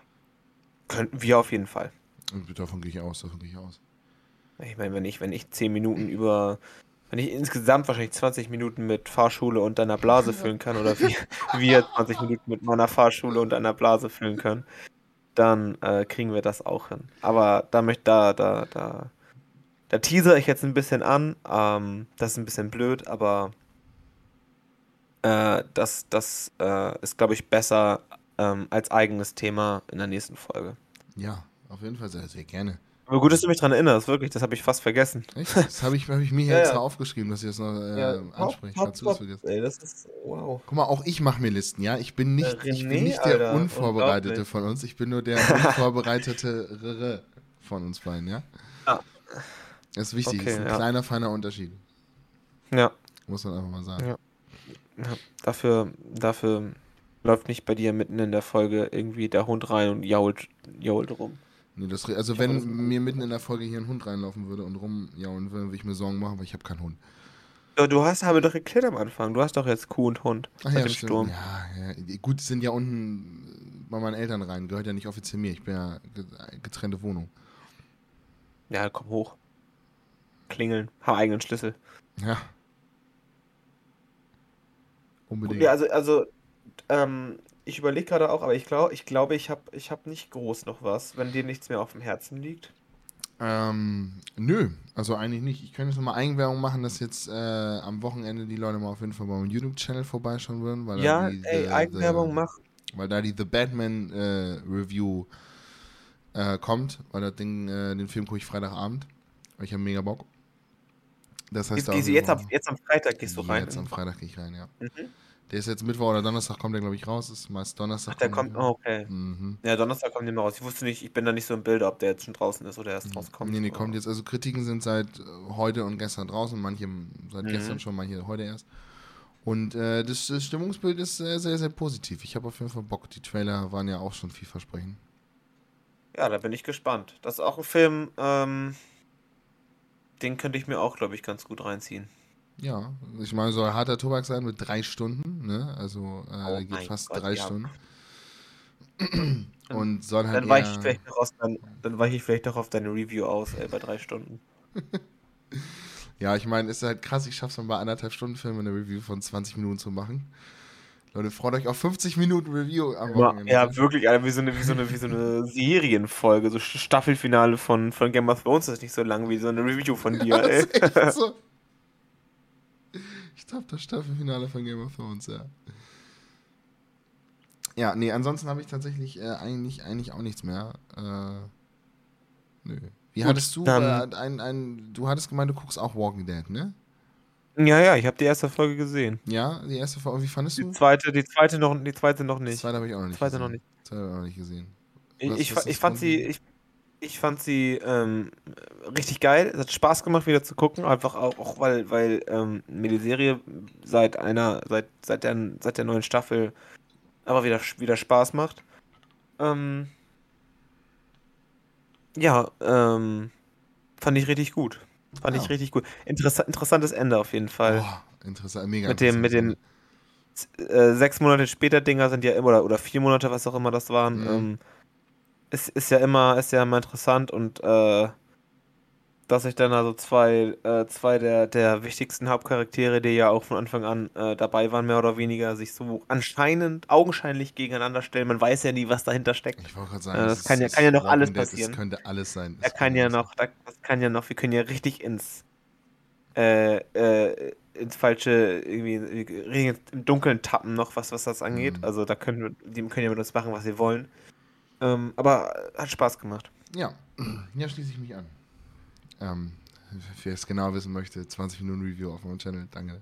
könnten wir auf jeden Fall. Und davon gehe ich aus, davon gehe ich aus. Ich meine, wenn ich, wenn ich 10 Minuten über, wenn ich insgesamt wahrscheinlich 20 Minuten mit Fahrschule und deiner Blase *laughs* füllen kann, oder wie wir 20 Minuten mit meiner Fahrschule und deiner Blase füllen können, dann äh, kriegen wir das auch hin. Aber da möchte, da, da, da, da teaser ich jetzt ein bisschen an. Ähm, das ist ein bisschen blöd, aber äh, das, das äh, ist, glaube ich, besser ähm, als eigenes Thema in der nächsten Folge. Ja, auf jeden Fall sehr, sehr gerne. Aber gut, dass du mich daran erinnerst, wirklich, das habe ich fast vergessen. Echt? Das habe ich, hab ich mir hier *laughs* Ja, extra ja. aufgeschrieben, dass ich das noch äh, Ja, anspreche. das top, vergisst. ey, das ist, wow. Guck mal, auch ich mache mir Listen, ja? Ich bin nicht, Äh, ich bin René, nicht der Alter, Unvorbereitete unglaublich. von uns. Ich bin nur der *laughs* Unvorbereitete von uns beiden, ja? Ja. Das ist wichtig, Okay, das ist ein kleiner, feiner Unterschied. Ja, Muss man einfach mal sagen. Dafür, dafür läuft nicht bei dir mitten in der Folge irgendwie der Hund rein und jault, jault rum. Nee, das, also Ich hab wenn das mitbekommen. mir mitten in der Folge hier ein Hund reinlaufen würde und rumjaulen würde, würde ich mir Sorgen machen, weil ich habe keinen Hund. Ja, du hast aber doch erklärt am Anfang, du hast doch jetzt Kuh und Hund Ach ja, dem stimmt. Sturm. Ja, ja, gut, die sind ja unten bei meinen Eltern rein, gehört ja nicht offiziell mir. Ich bin ja ge- getrennte Wohnung. Ja, komm hoch. Klingeln, haben eigenen Schlüssel. Ja. Unbedingt. Ja, also, also ähm, ich überlege gerade auch, aber ich glaube, ich glaube, ich habe ich hab nicht groß noch was, wenn dir nichts mehr auf dem Herzen liegt. Ähm, nö, also eigentlich nicht. Ich könnte jetzt nochmal Eigenwerbung machen, dass jetzt äh, am Wochenende die Leute mal auf jeden Fall beim YouTube-Channel vorbeischauen würden. Weil Ja, da die, ey, the- Eigenwerbung the- mach. Weil da die The Batman äh, Review äh, kommt, weil das Ding, äh, den Film gucke ich Freitagabend. Ich habe mega Bock. Das heißt, Jetzt, da jetzt, am, jetzt am Freitag gehst du rein. Jetzt am Freitag gehe ich rein, ja. Mhm. Der ist jetzt Mittwoch oder Donnerstag, kommt der, glaube ich, raus. Ist meist Donnerstag. Ach, der kommt, oh, okay. Mhm. Ja, Donnerstag kommt der mal raus. Ich wusste nicht, ich bin da nicht so im Bilde, ob der jetzt schon draußen ist oder erst rauskommt. Nee, nee, kommt jetzt. Also Kritiken sind seit äh, heute und gestern draußen, manche seit Mhm. gestern schon, manche heute erst. Und äh, das, das Stimmungsbild ist sehr, sehr, sehr positiv. Ich habe auf jeden Fall Bock. Die Trailer waren ja auch schon vielversprechend. Ja, da bin ich gespannt. Das ist auch ein Film, ähm, den könnte ich mir auch, glaube ich, ganz gut reinziehen. Ja, ich meine, soll harter Tobak sein mit drei Stunden, ne? Also äh, Oh geht fast Gott, drei ja. Stunden. Und soll halt Dann weiche ich vielleicht noch aus, dann, dann weiche ich vielleicht noch auf deine Review aus, ey, bei drei Stunden. *laughs* Ja, ich meine, ist halt krass, ich schaff's mal bei anderthalb Stunden Film eine Review von 20 Minuten zu machen. Leute, freut euch auf 50 Minuten Review am Wochenende. Ja, wirklich, Alter, wie so eine, wie so eine, wie so eine *laughs* Serienfolge, so Staffelfinale von, von Game of Thrones ist nicht so lang wie so eine Review von dir, *laughs* Das ey. so. Ich glaube, das Staffelfinale von Game of Thrones, ja. Ja, nee, ansonsten habe ich tatsächlich äh, eigentlich, eigentlich auch nichts mehr. Äh, nö. Wie Gut, hattest du, dann- äh, ein, ein, du hattest gemeint, du guckst auch Walking Dead, ne? Ja, ja, ich habe die erste Folge gesehen. Ja, die erste Folge, wie fandest Die du? zweite, die zweite noch, die zweite noch Die nicht. zweite habe ich auch noch Die nicht zweite gesehen. noch nicht. Die zweite habe ich auch noch nicht gesehen. Ich, Was- ich, ist ich fand sie, ich, ich fand sie ähm, richtig geil. Es hat Spaß gemacht, wieder zu gucken. Einfach auch, auch weil, weil ähm, mir die Serie seit einer, seit, seit der, seit der neuen Staffel aber wieder, wieder Spaß macht. Ähm, ja, ähm, fand ich richtig gut. Fand Ja. ich richtig gut. Interessa interessantes Ende auf jeden Fall. Boah, interessant, mega mit dem, mit den äh, sechs Monate später Dinger sind ja immer, oder, oder vier Monate, was auch immer das waren, Mhm. ähm, ist, ist ja immer, ist ja immer interessant und äh, dass sich dann also zwei, äh, zwei der, der wichtigsten Hauptcharaktere, die ja auch von Anfang an äh, dabei waren, mehr oder weniger, sich so anscheinend, augenscheinlich gegeneinander stellen. Man weiß ja nie, was dahinter steckt. Ich wollte gerade sagen, Äh, das ist- kann ja- kann ja noch alles passieren. Das könnte alles sein. Da Das kann könnte ja noch, da, das kann ja noch, wir können ja richtig ins, äh, äh, ins falsche, irgendwie, im Dunkeln tappen noch, was, was das angeht. Mhm. Also da können wir, die können ja mit uns machen, was sie wollen. Ähm, aber äh, hat Spaß gemacht. Ja, ja, schließe ich mich an. Ähm, wer es genau wissen möchte, 20 Minuten Review auf meinem Channel, danke.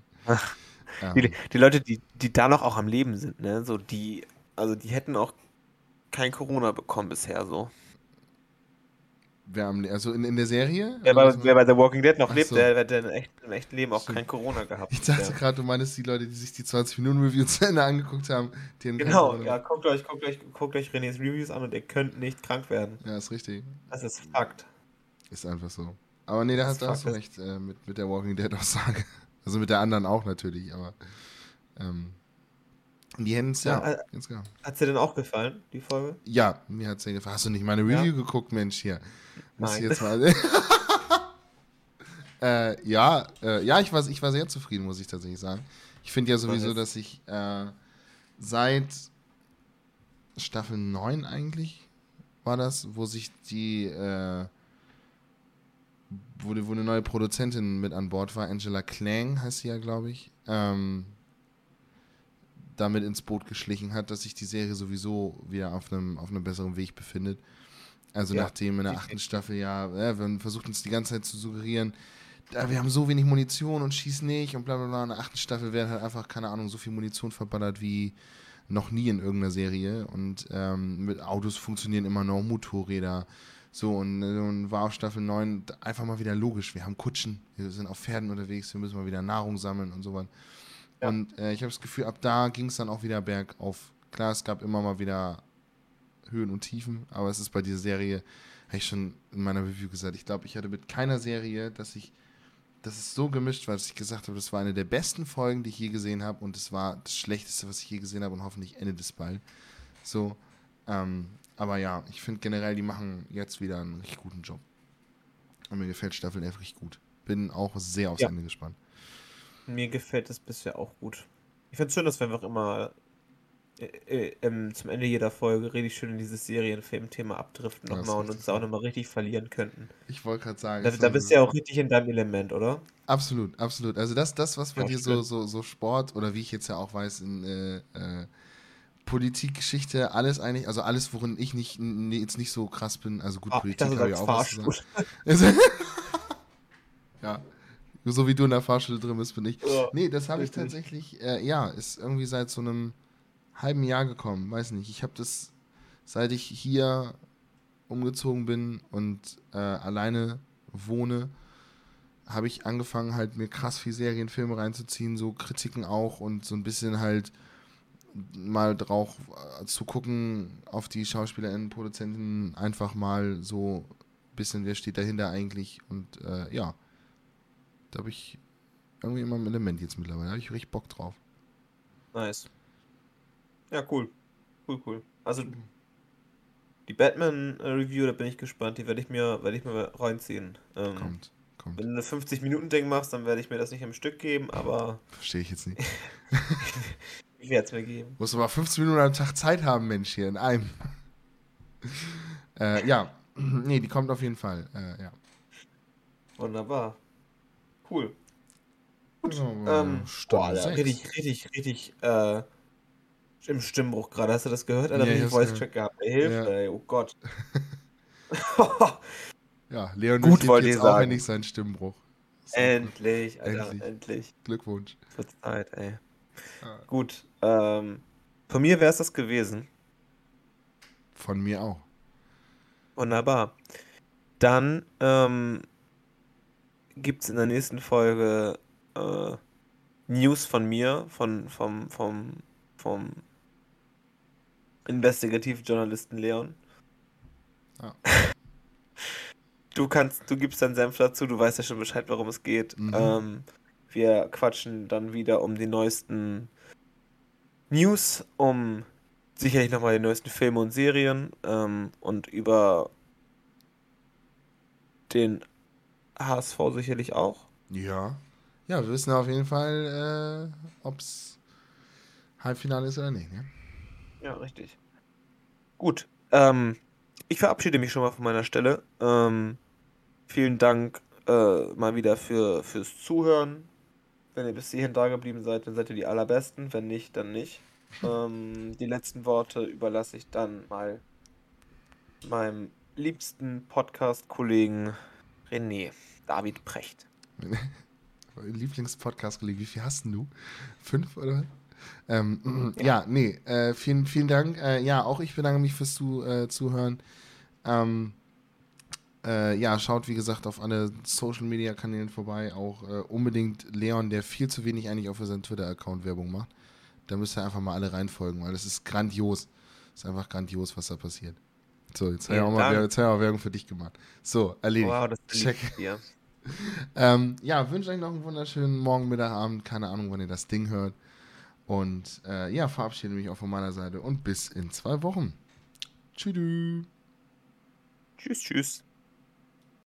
Ähm, Die, die Leute, die, die da noch auch am Leben sind, ne, so die, also die hätten auch kein Corona bekommen bisher so. Wer am, also in, in der Serie? Was- bei, wer bei The Walking Dead noch Ach lebt, so. der hätte in echt, im echten Leben auch Stimmt. kein Corona gehabt. ich dachte bisher. gerade, du meinst die Leute, die sich die 20 Minuten Review zu Ende angeguckt haben. Die haben Genau, ja, guckt euch, guckt euch, guckt euch Renés Reviews an und ihr könnt nicht krank werden. Ja, ist richtig. Das ist Fakt. Ist einfach so. Aber nee, da hast, da hast du recht äh, mit, mit der Walking Dead Aussage. *laughs* Also mit der anderen auch natürlich, aber ähm, die hätten es ja, Ja, äh, ganz klar. Hat dir denn auch gefallen, die Folge? Ja, mir hat es sehr gefallen. Hast du nicht meine Ja? Review geguckt, Mensch, hier? Muss ich jetzt mal. *laughs* äh, ja, äh, ja, ich war, ich war sehr zufrieden, muss ich tatsächlich sagen. Ich finde ja sowieso, dass ich äh, seit Staffel 9 eigentlich war das, wo sich die, äh, wo, wo eine neue Produzentin mit an Bord war, Angela Klang heißt sie ja, glaube ich, ähm, damit ins Boot geschlichen hat, dass sich die Serie sowieso wieder auf einem, auf einem besseren Weg befindet. Also Ja, nachdem in der achten. Staffel ja, ja, wir versucht uns die ganze Zeit zu suggerieren, wir haben so wenig Munition und schießen nicht und bla bla bla. In der achten Staffel werden halt einfach, keine Ahnung, so viel Munition verballert wie noch nie in irgendeiner Serie. Und ähm, mit Autos funktionieren immer noch Motorräder. So, und, und war auf Staffel 9 einfach mal wieder logisch. Wir haben Kutschen, wir sind auf Pferden unterwegs, wir müssen mal wieder Nahrung sammeln und so was. Ja. Und äh, ich habe das Gefühl, ab da ging es dann auch wieder bergauf. Klar, es gab immer mal wieder Höhen und Tiefen, aber es ist bei dieser Serie, habe ich schon in meiner Review gesagt, ich glaube, ich hatte mit keiner Serie, dass ich, dass es so gemischt war, dass ich gesagt habe, das war eine der besten Folgen, die ich je gesehen habe und es war das Schlechteste, was ich je gesehen habe und hoffentlich endet es bald. So, ähm, aber ja, ich finde generell, die machen jetzt wieder einen richtig guten Job. Und mir gefällt Staffel 11 richtig gut. Bin auch sehr aufs Ja. Ende gespannt. Mir gefällt es bisher auch gut. Ich finde es schön, dass wir einfach immer äh, äh, ähm, zum Ende jeder Folge richtig schön in dieses Serienfilm-Thema abdriften Ja, nochmal und uns da auch nochmal richtig verlieren könnten. Ich wollte gerade sagen. Da, da bist du ja auch richtig in deinem Element, oder? Absolut, absolut. Also das, das was bei Ja, dir so, so, so Sport oder wie ich jetzt ja auch weiß, in äh, äh, Politik, Geschichte, alles eigentlich, also alles, worin ich nicht, n- jetzt nicht so krass bin, also gut, Ah, ich Politik habe ich auch was zu Fahrstuhl. sagen. *laughs* ja, so wie du in der Fahrschule drin bist, bin ich. Ja, Nee, das habe ich tatsächlich, äh, ja, ist irgendwie seit so einem halben Jahr gekommen, weiß nicht. Ich habe das, seit ich hier umgezogen bin und äh, alleine wohne, habe ich angefangen, halt mir krass viel Serienfilme reinzuziehen, so Kritiken auch und so ein bisschen halt mal drauf äh, zu gucken auf die SchauspielerInnen, Produzenten, einfach mal so ein bisschen, wer steht dahinter eigentlich und äh, ja, da habe ich irgendwie immer ein Element jetzt mittlerweile, da habe ich richtig Bock drauf. Nice. Ja, cool. Cool, cool. Also, die Batman-Review, da bin ich gespannt. Die werde ich mir, werde ich mir reinziehen. Ähm, Kommt, kommt. wenn du eine 50-Minuten-Ding machst, dann werde ich mir das nicht am Stück geben, aber Verstehe ich jetzt nicht. *laughs* ich werde es mir geben. Muss aber 15 Minuten am Tag Zeit haben, Mensch, hier in einem. *laughs* äh, ja, *clears throat* nee, die kommt auf jeden Fall. Äh, ja. Wunderbar. Cool. Gut, Ähm, boah, richtig, richtig, richtig äh, im Stimmbruch gerade. Hast du das gehört? Alter, Ja, ich hab's Voice-Track gehabt. Hilfe, Ja. ey, oh Gott. *laughs* Ja, Leon Gut, durchlebt wollt jetzt ihr auch sagen. endlich seinen Stimmbruch. So, endlich, Alter, Endlich. endlich. Glückwunsch. Wird Zeit, ey. Ja. Gut, ähm, von mir wäre es das gewesen. Von mir auch. Wunderbar. Dann ähm, gibt es in der nächsten Folge äh, News von mir, von, vom, vom, vom Investigativjournalisten Leon. Ja. *laughs* Du kannst, du gibst deinen Senf dazu, du weißt ja schon Bescheid, worum es geht. Mhm. Ähm, wir quatschen dann wieder um die neuesten News, um sicherlich nochmal die neuesten Filme und Serien ähm, und über den HSV sicherlich auch. Ja. Ja, wir wissen auf jeden Fall, äh, ob es Halbfinale ist oder nicht. Ne? Ja, richtig. Gut. Ähm, ich verabschiede mich schon mal von meiner Stelle. Ähm, vielen Dank äh, mal wieder für, fürs Zuhören. Wenn ihr bis hierhin da geblieben seid, dann seid ihr die allerbesten. Wenn nicht, dann nicht. Ähm, die letzten Worte überlasse ich dann mal meinem liebsten Podcast-Kollegen René David Precht. *laughs* Lieblingspodcast-Kollege, wie viel hast du? Fünf oder? Ähm, ja. nee, äh, vielen, vielen Dank. Äh, ja, auch ich bedanke mich fürs zu, äh, Zuhören. Ähm, äh, ja, schaut wie gesagt auf alle Social Media Kanälen vorbei. Auch äh, unbedingt Leon, der viel zu wenig eigentlich auch für seinen Twitter-Account Werbung macht. Da müsst ihr einfach mal alle reinfolgen, weil das ist grandios. Das ist einfach grandios, was da passiert. So, jetzt habe ich auch mal jetzt auch Werbung für dich gemacht. So, erledigt. Wow, das Check. dir. *laughs* Ähm, ja, wünsche euch noch einen wunderschönen Morgen, Mittag, Abend. Keine Ahnung, wann ihr das Ding hört. Und äh, ja, verabschiede mich auch von meiner Seite und bis in zwei Wochen. Tschüss. Tschüss, tschüss.